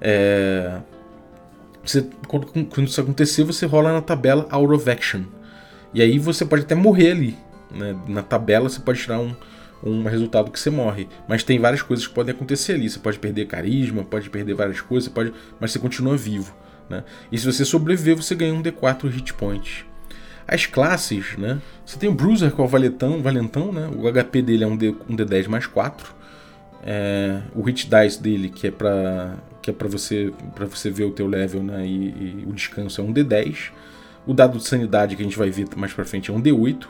Speaker 1: É, você, quando, quando, isso acontecer, você rola na tabela Out of Action. E aí você pode até morrer ali. Né? Na tabela você pode tirar um, um resultado que você morre. Mas tem várias coisas que podem acontecer ali. Você pode perder carisma, pode perder várias coisas, pode, mas você continua vivo. Né? E se você sobreviver, você ganha um D4 hit points. As classes, né? Você tem o Bruiser, que é o valentão, valentão né? O HP dele é um, D, um D10 mais 4. É, o hit dice dele, que é para que é para você para você ver o teu level né, e, e, o descanso é um D10. O dado de sanidade que a gente vai ver mais para frente é um D8.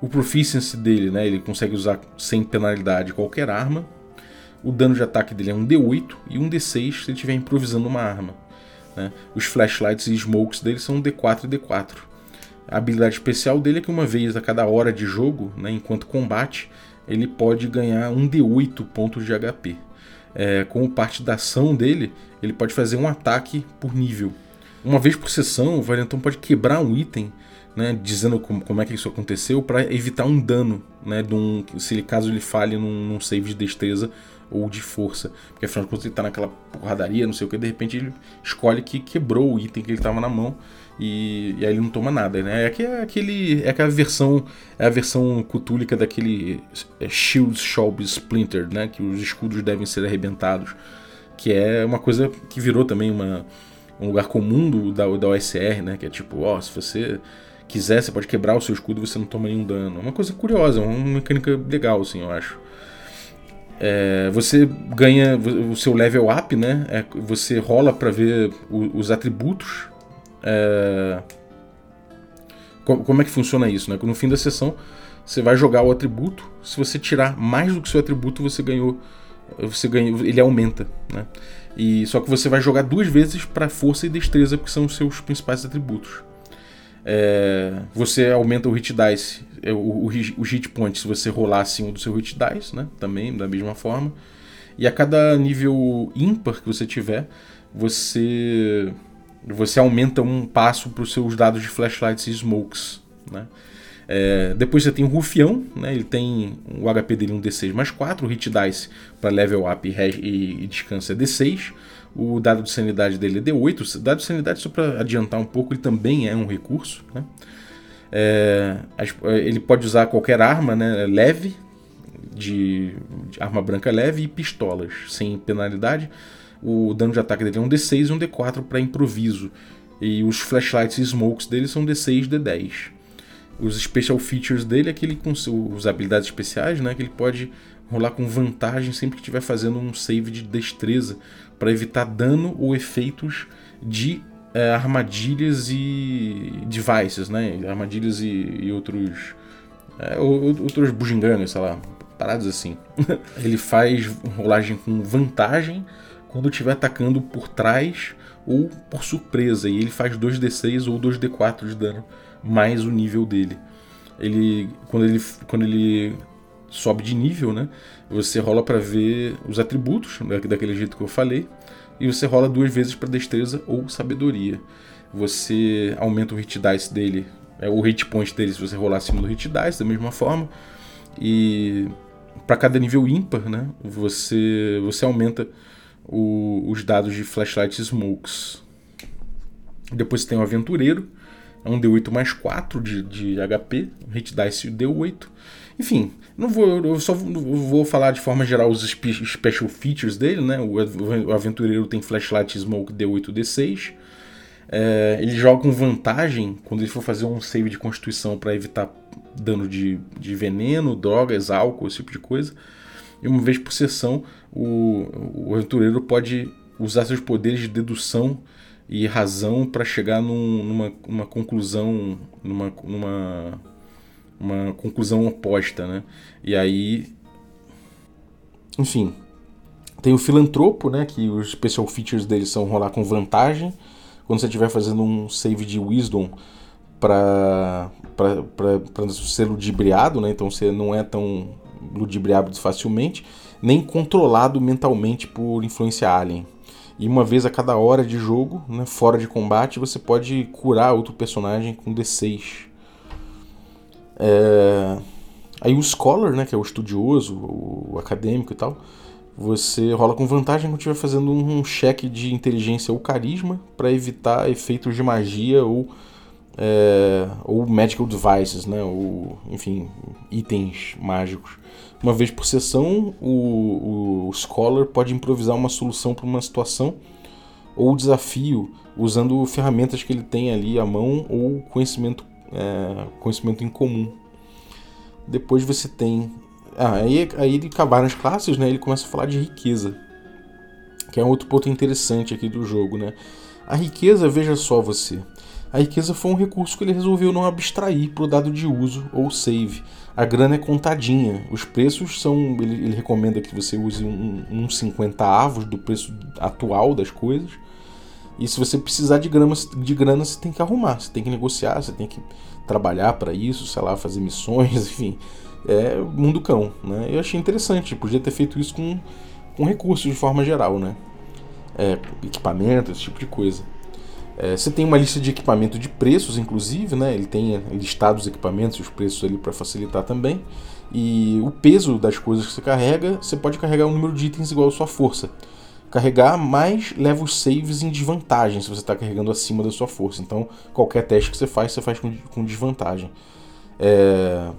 Speaker 1: O proficiency dele, né, ele consegue usar sem penalidade qualquer arma. O dano de ataque dele é um D8 e um D6 se ele estiver improvisando uma arma. Né? Os flashlights e smokes dele são um D4 e D4. A habilidade especial dele é que uma vez a cada hora de jogo, né, enquanto combate, ele pode ganhar um D8 pontos de HP é, parte da ação dele, ele pode fazer um ataque por nível. Uma vez por sessão, o Valentão pode quebrar um item, né, dizendo como, como é que isso aconteceu, para evitar um dano, né, de um, se ele, caso ele falhe num, num save de destreza ou de força. Porque afinal de contas ele está naquela porradaria, não sei o que, de repente ele escolhe que quebrou o item que ele estava na mão e, e, aí ele não toma nada, né? É, é aquele, é aquela versão, é a versão cutúlica daquele é, Shields Shelby Splinter, né? Que os escudos devem ser arrebentados, que é uma coisa que virou também uma, um lugar comum do, da, da OSR, né? Que é tipo, ó, se você quiser, você pode quebrar o seu escudo e você não toma nenhum dano. É uma coisa curiosa, uma mecânica legal, assim, eu acho. É, você ganha o seu level up, né? É, você rola para ver o, os atributos é... Como é que funciona isso? Né? No fim da sessão, você vai jogar o atributo. Se você tirar mais do que seu atributo, você ganhou. Você ganhou, ele aumenta. Né? E só que você vai jogar duas vezes para força e destreza, porque são os seus principais atributos. É, você aumenta o hit dice, é, o, o, o hit point, se você rolar acima do seu hit dice, né? Também da mesma forma. E a cada nível ímpar que você tiver, você você aumenta um passo para os seus dados de flashlights e smokes. Né? É, depois você tem o Rufião, né? ele tem o HP dele um D6 mais 4, o Hit Dice para level up e, e, descanso é D6, o dado de sanidade dele é D8, o dado de sanidade, só para adiantar um pouco, ele também é um recurso. Né? É, ele pode usar qualquer arma né? leve, de, de arma branca leve e pistolas, sem penalidade. O dano de ataque dele é um D6 e um D4 para improviso. E os flashlights e smokes dele são D6 e D10. Os special features dele é que ele com as habilidades especiais, né, que ele pode rolar com vantagem sempre que estiver fazendo um save de destreza para evitar dano ou efeitos de é, armadilhas e devices, né? Armadilhas e, e outros é, outros bugigangas, sei lá, paradas assim. Ele faz rolagem com vantagem quando estiver atacando por trás ou por surpresa, e ele faz 2d6 ou 2d4 de dano, mais o nível dele. Ele quando ele quando ele sobe de nível, né? Você rola para ver os atributos, daquele jeito que eu falei, e você rola duas vezes para destreza ou sabedoria. Você aumenta o hit dice dele, é o hit point dele se você rolar acima do hit dice da mesma forma. E para cada nível ímpar, né, você você aumenta o, os dados de flashlight smokes. Depois você tem o aventureiro, é um D8 mais 4 de, de HP, hit dice D8. Enfim, não vou, eu só vou falar de forma geral os special features dele, né? O aventureiro tem flashlight smoke D8 D6. É, ele joga com vantagem quando ele for fazer um save de constituição para evitar dano de, de veneno, drogas, álcool, esse tipo de coisa. E uma vez por sessão, o, o aventureiro pode usar seus poderes de dedução e razão para chegar num, numa, numa conclusão, numa, numa uma conclusão oposta, né? E aí, enfim, tem o filantropo, né? Que os special features dele são rolar com vantagem quando você estiver fazendo um save de wisdom para ser ludibriado, né? Então você não é tão ludibriado facilmente, nem controlado mentalmente por influência alien. E uma vez a cada hora de jogo, né, fora de combate, você pode curar outro personagem com D6. É... Aí o scholar, né, que é o estudioso, o acadêmico e tal, você rola com vantagem quando estiver fazendo um cheque de inteligência ou carisma para evitar efeitos de magia ou é, ou magical devices, né, ou enfim itens mágicos. Uma vez por sessão, o, o scholar pode improvisar uma solução para uma situação ou desafio usando ferramentas que ele tem ali à mão ou conhecimento é, conhecimento em comum. Depois você tem. Ah, aí, aí ele acabaram as classes, né? Ele começa a falar de riqueza. Que é outro ponto interessante aqui do jogo, né? A riqueza, veja só você. A riqueza foi um recurso que ele resolveu não abstrair para o dado de uso ou save. A grana é contadinha. Os preços são. Ele, ele recomenda que você use uns um, 50 avos do preço atual das coisas. E se você precisar de grana, de grana, você tem que arrumar, você tem que negociar, você tem que trabalhar para isso, sei lá, fazer missões, enfim. É mundo cão, né? Eu achei interessante, podia ter feito isso com, com recursos de forma geral, né? É, equipamento, esse tipo de coisa. É, você tem uma lista de equipamento de preços, inclusive, né? Ele tem listados os equipamentos e os preços ali para facilitar também. E o peso das coisas que você carrega, você pode carregar um número de itens igual à sua força carregar, mais leva os saves em desvantagem se você está carregando acima da sua força. Então, qualquer teste que você faz, você faz com, com desvantagem. É...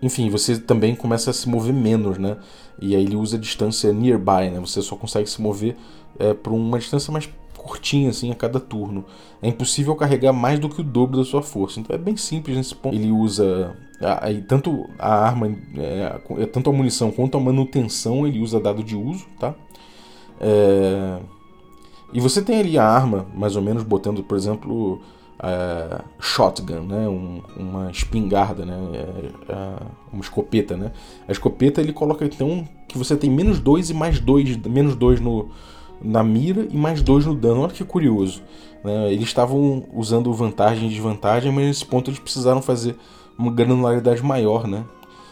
Speaker 1: Enfim, você também começa a se mover menos, né? E aí ele usa a distância nearby, né? Você só consegue se mover é, por uma distância mais curtinha, assim, a cada turno. É impossível carregar mais do que o dobro da sua força. Então é bem simples nesse ponto. Ele usa tanto a arma, é, é, tanto a munição quanto a manutenção, ele usa dado de uso, tá? É, e você tem ali a arma, mais ou menos, botando, por exemplo, é, shotgun, né? Um, uma espingarda, né? É, uma escopeta, né? A escopeta ele coloca então que você tem menos 2 e mais 2, menos 2 no, na mira e mais 2 no dano. Olha que curioso. Né? Eles estavam usando vantagem e desvantagem, mas nesse ponto eles precisaram fazer uma granularidade maior, né?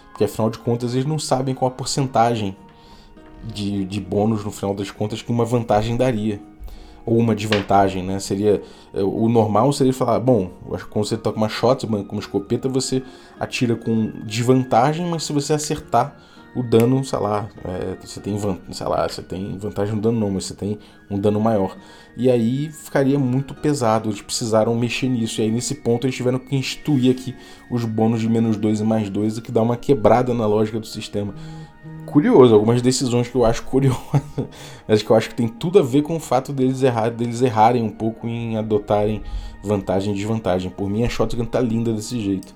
Speaker 1: Porque afinal de contas eles não sabem qual a porcentagem de, de bônus no final das contas que uma vantagem daria. Ou uma desvantagem, né? Seria. É, o normal seria falar, bom, quando você com uma shot, com uma escopeta, você atira com desvantagem, mas se você acertar o dano, sei lá, é, você tem, sei lá, você tem vantagem no dano não, mas você tem um dano maior. E aí ficaria muito pesado, eles precisaram mexer nisso. E aí nesse ponto eles tiveram que instituir aqui os bônus de menos 2 e mais 2, o que dá uma quebrada na lógica do sistema. Curioso, algumas decisões que eu acho curiosas, mas que eu acho que tem tudo a ver com o fato deles, errar, deles errarem um pouco em adotarem vantagem e desvantagem. Por mim a shotgun tá linda desse jeito.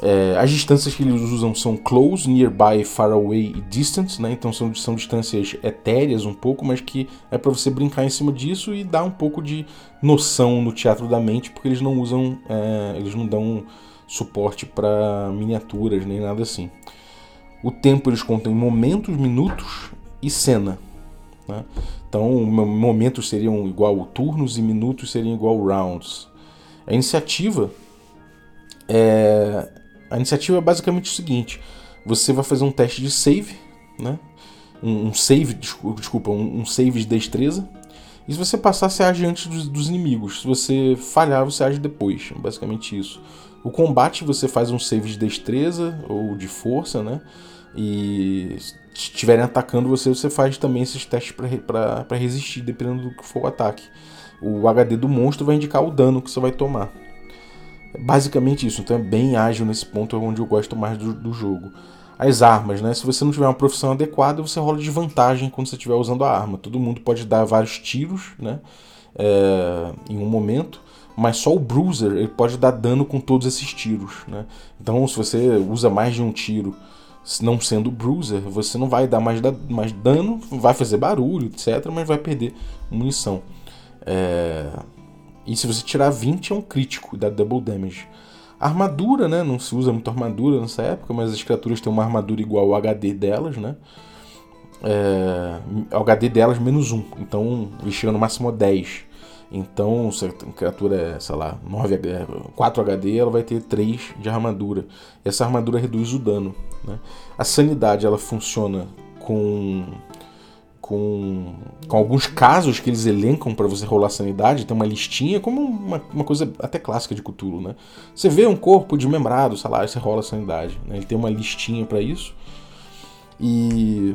Speaker 1: É, as distâncias que eles usam são close, nearby, far away e distant, né? Então são, são distâncias etéreas um pouco, mas que é para você brincar em cima disso e dar um pouco de noção no teatro da mente, porque eles não usam, é, eles não dão suporte para miniaturas nem nada assim. O tempo eles contam em momentos, minutos e cena. Né? Então momentos seriam igual turnos e minutos seriam igual rounds. A iniciativa é, a iniciativa é basicamente o seguinte: você vai fazer um teste de save, né? Um, save, desculpa, um, save de destreza. E se você passar, você age antes dos, dos, inimigos. Se você falhar, você age depois. Basicamente isso. O combate você faz um save de destreza ou de força, né? E se estiverem atacando você, você faz também esses testes para resistir, dependendo do que for o ataque. O HD do monstro vai indicar o dano que você vai tomar. É basicamente isso, então é bem ágil nesse ponto, é onde eu gosto mais do, do jogo. As armas, né? Se você não tiver uma profissão adequada, você rola de vantagem quando você estiver usando a arma. Todo mundo pode dar vários tiros, né? É, em um momento, mas só o Bruiser ele pode dar dano com todos esses tiros, né? Então, se você usa mais de um tiro, não sendo Bruiser, você não vai dar mais, da, mais dano, vai fazer barulho, etc., mas vai perder munição. É, e se você tirar 20 é um crítico, dá double damage. Armadura, né? Não se usa muito armadura nessa época, mas as criaturas têm uma armadura igual ao HD delas, né? É, o HD delas menos 1. Então chega no máximo a 10. Então, se a criatura é, sei lá, 9, 4 HD, ela vai ter 3 de armadura. Essa armadura reduz o dano. Né? A sanidade ela funciona com com, com alguns casos que eles elencam para você rolar sanidade, tem uma listinha, como uma, uma coisa até clássica de Cthulhu, né? Você vê um corpo desmembrado, sei lá, você rola sanidade. Né? Ele tem uma listinha para isso. E,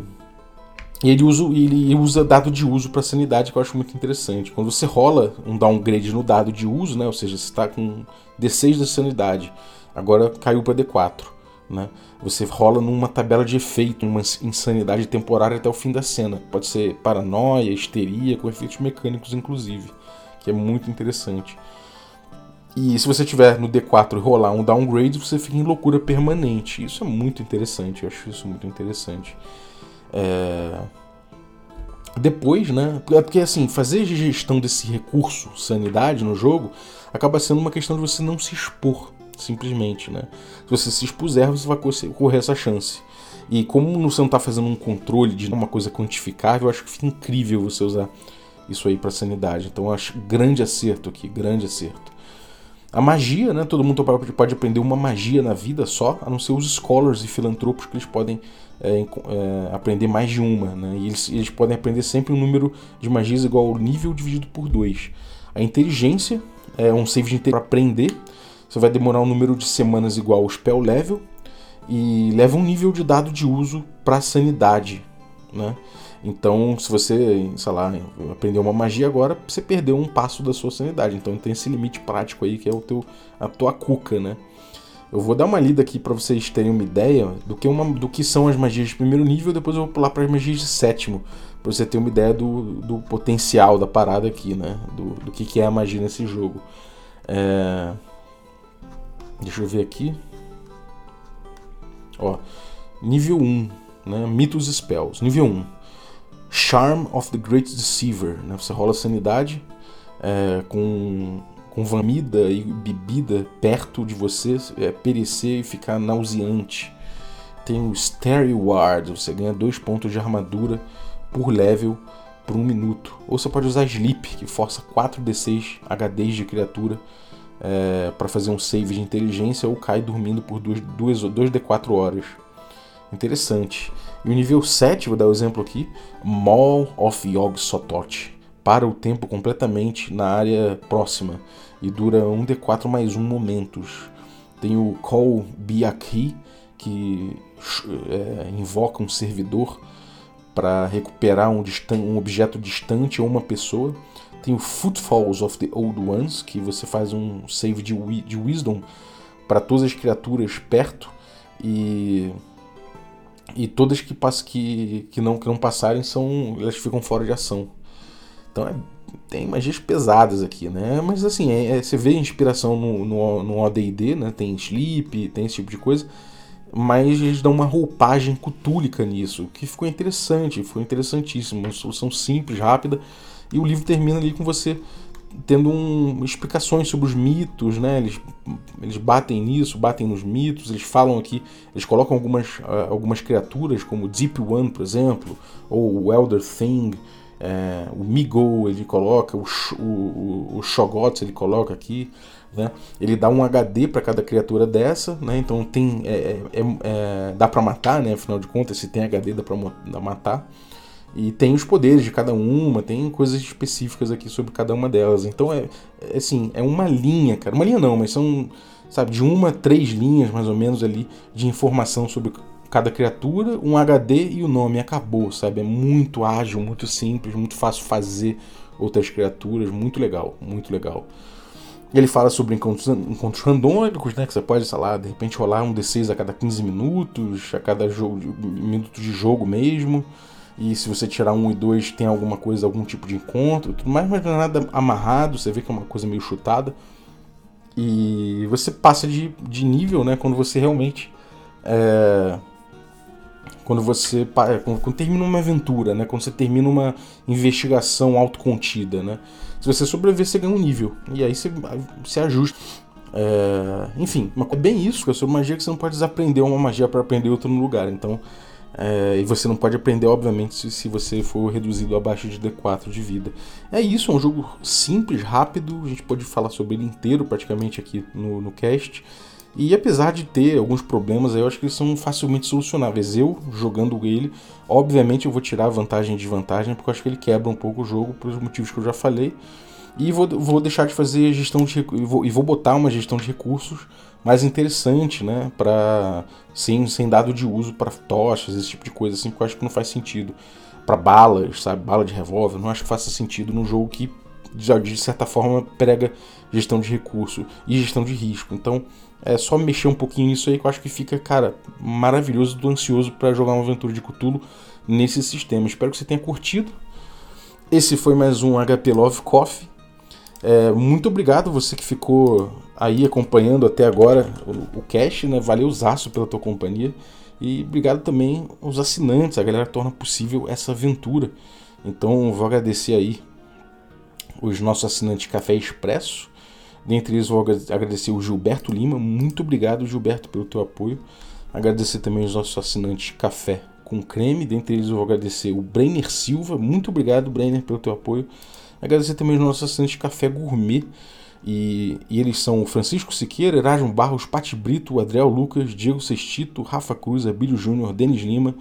Speaker 1: e ele, usa, ele usa dado de uso para sanidade, que eu acho muito interessante. Quando você rola um downgrade no dado de uso, né? ou seja, você está com D6 da sanidade, agora caiu para D4. Né? Você rola numa tabela de efeito, uma insanidade temporária até o fim da cena. Pode ser paranoia, histeria, com efeitos mecânicos, inclusive, que é muito interessante. E se você tiver no D4 e rolar um downgrade, você fica em loucura permanente. Isso é muito interessante, eu acho isso muito interessante. É... Depois, né? É porque assim, fazer gestão desse recurso, sanidade, no jogo, acaba sendo uma questão de você não se expor simplesmente, né? Se você se expuser, você vai correr essa chance. E como você não está fazendo um controle de uma coisa quantificável, eu acho que fica incrível você usar isso aí para sanidade. Então eu acho grande acerto aqui, grande acerto. A magia, né? Todo mundo pode aprender uma magia na vida só, a não ser os scholars e filantropos que eles podem é, é, aprender mais de uma, né? E eles, eles podem aprender sempre um número de magias igual ao nível dividido por dois. A inteligência é um save de inteligência para aprender você vai demorar um número de semanas igual ao spell level e leva um nível de dado de uso para sanidade, né? Então, se você, sei lá, aprendeu uma magia agora, você perdeu um passo da sua sanidade. Então tem esse limite prático aí que é o teu a tua cuca, né? Eu vou dar uma lida aqui para vocês terem uma ideia do que, uma, do que são as magias de primeiro nível, depois eu vou pular para as magias de sétimo, para você ter uma ideia do, do potencial da parada aqui, né? Do, do que, que é a magia nesse jogo. É... Deixa eu ver aqui. Ó, nível 1, né? Mitos Spells. Nível 1. Charm of the Great Deceiver. Né? Você rola sanidade é, com, com comida e bebida perto de você, é, perecer e ficar nauseante. Tem o Starry Ward. Você ganha 2 pontos de armadura por level por um minuto. Ou você pode usar Sleep, que força 4d6 HDs de criatura é, para fazer um save de inteligência ou cai dormindo por 2d4 horas. Interessante. E o nível 7, vou dar o um exemplo aqui, Mall of Yog Sothoth. Para o tempo completamente na área próxima e dura 1d4 mais 1 momentos. Tem o Call Biaki, que é, invoca um servidor para recuperar um, um objeto distante ou uma pessoa. Tem o Footfalls of the Old Ones, que você faz um save de, de Wisdom para todas as criaturas perto e e todas que, que, que, não, que não passarem são elas ficam fora de ação. Então é tem magias pesadas aqui, né? Mas assim, é, é, você vê inspiração no, no, no ODD, né? Tem sleep, tem esse tipo de coisa. Mas eles dão uma roupagem cutúlica nisso, que ficou interessante, foi interessantíssimo. Uma solução simples, rápida. E o livro termina ali com você tendo um, explicações sobre os mitos, né? Eles, eles batem nisso, batem nos mitos, eles falam aqui, eles colocam algumas, uh, algumas criaturas, como Deep One, por exemplo, ou o Elder Thing, é, o Migo ele coloca, o, o, o Shogots ele coloca aqui, né? Ele dá um HD para cada criatura dessa, né? Então tem, é, é, é dá para matar, né? Afinal de contas, se tem HD dá para matar. E tem os poderes de cada uma, tem coisas específicas aqui sobre cada uma delas. Então é, é assim, é uma linha, cara. Uma linha não, mas são, sabe, de uma três linhas mais ou menos ali de informação sobre cada criatura, um HD e o nome. Acabou, sabe? É muito ágil, muito simples, muito fácil fazer outras criaturas. Muito legal, muito legal. Ele fala sobre encontros, encontros randômicos, né? Que você pode, sei lá, de repente rolar um D6 a cada 15 minutos, a cada jogo, minuto de jogo mesmo. E se você tirar um e dois, tem alguma coisa, algum tipo de encontro, tudo mais, mas não é nada amarrado, você vê que é uma coisa meio chutada. E você passa de, de nível, né? Quando você realmente. É, quando você quando, quando, termina uma aventura, né? Quando você termina uma investigação autocontida, né? Se você sobreviver, você ganha um nível. E aí você se ajusta. É, enfim, é bem isso, que é sobre magia que você não pode desaprender uma magia para aprender outra no lugar. Então, é, e você não pode aprender, obviamente, se, se, você for reduzido abaixo de D4 de vida. É isso, é um jogo simples, rápido, a gente pode falar sobre ele inteiro praticamente aqui no, no cast. E apesar de ter alguns problemas, eu acho que eles são facilmente solucionáveis. Eu, jogando ele, obviamente eu vou tirar vantagem e desvantagem, porque eu acho que ele quebra um pouco o jogo, pelos motivos que eu já falei. E vou, vou deixar de fazer gestão de e vou, e vou botar uma gestão de recursos mais interessante, né? Para sem, sem dado de uso para tochas, esse tipo de coisa, assim, que eu acho que não faz sentido. Para balas, sabe? Bala de revólver, não acho que faça sentido num jogo que de certa forma prega gestão de recurso e gestão de risco. Então é só mexer um pouquinho nisso aí que eu acho que fica, cara, maravilhoso. Tô ansioso para jogar uma aventura de Cthulhu nesse sistema. Espero que você tenha curtido. Esse foi mais um HP Love Coffee. É, muito obrigado você que ficou aí acompanhando até agora o, o cast, né? Valeu Zaço pela tua companhia. E obrigado também aos assinantes, a galera torna possível essa aventura. Então vou agradecer aí os nossos assinantes Café Expresso. Dentre eles vou agradecer o Gilberto Lima. Muito obrigado, Gilberto, pelo teu apoio. Agradecer também os nossos assinantes Café com Creme. Dentre eles vou agradecer o Brenner Silva. Muito obrigado, Brenner, pelo teu apoio. Agradecer também os nossos assinantes Café Gourmet. E, e, eles são Francisco Siqueira, Erasmo Barros, Pati Brito, Adriel Lucas, Diego Sextito, Rafa Cruz, Abílio Júnior, Denis Lima,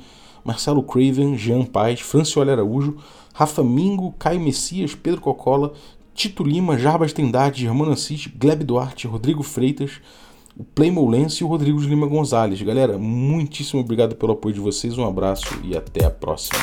Speaker 1: Marcelo Craven, Jean Paz, Francioli Araújo, Rafa Mingo, Caio Messias, Pedro Cocola, Tito Lima, Jarbas Trindade, Germano Assis, Gleb Duarte, Rodrigo Freitas, o Playmo Lance e o Rodrigo de Lima Gonzalez. Galera, muitíssimo obrigado pelo apoio de vocês, um abraço e até a próxima.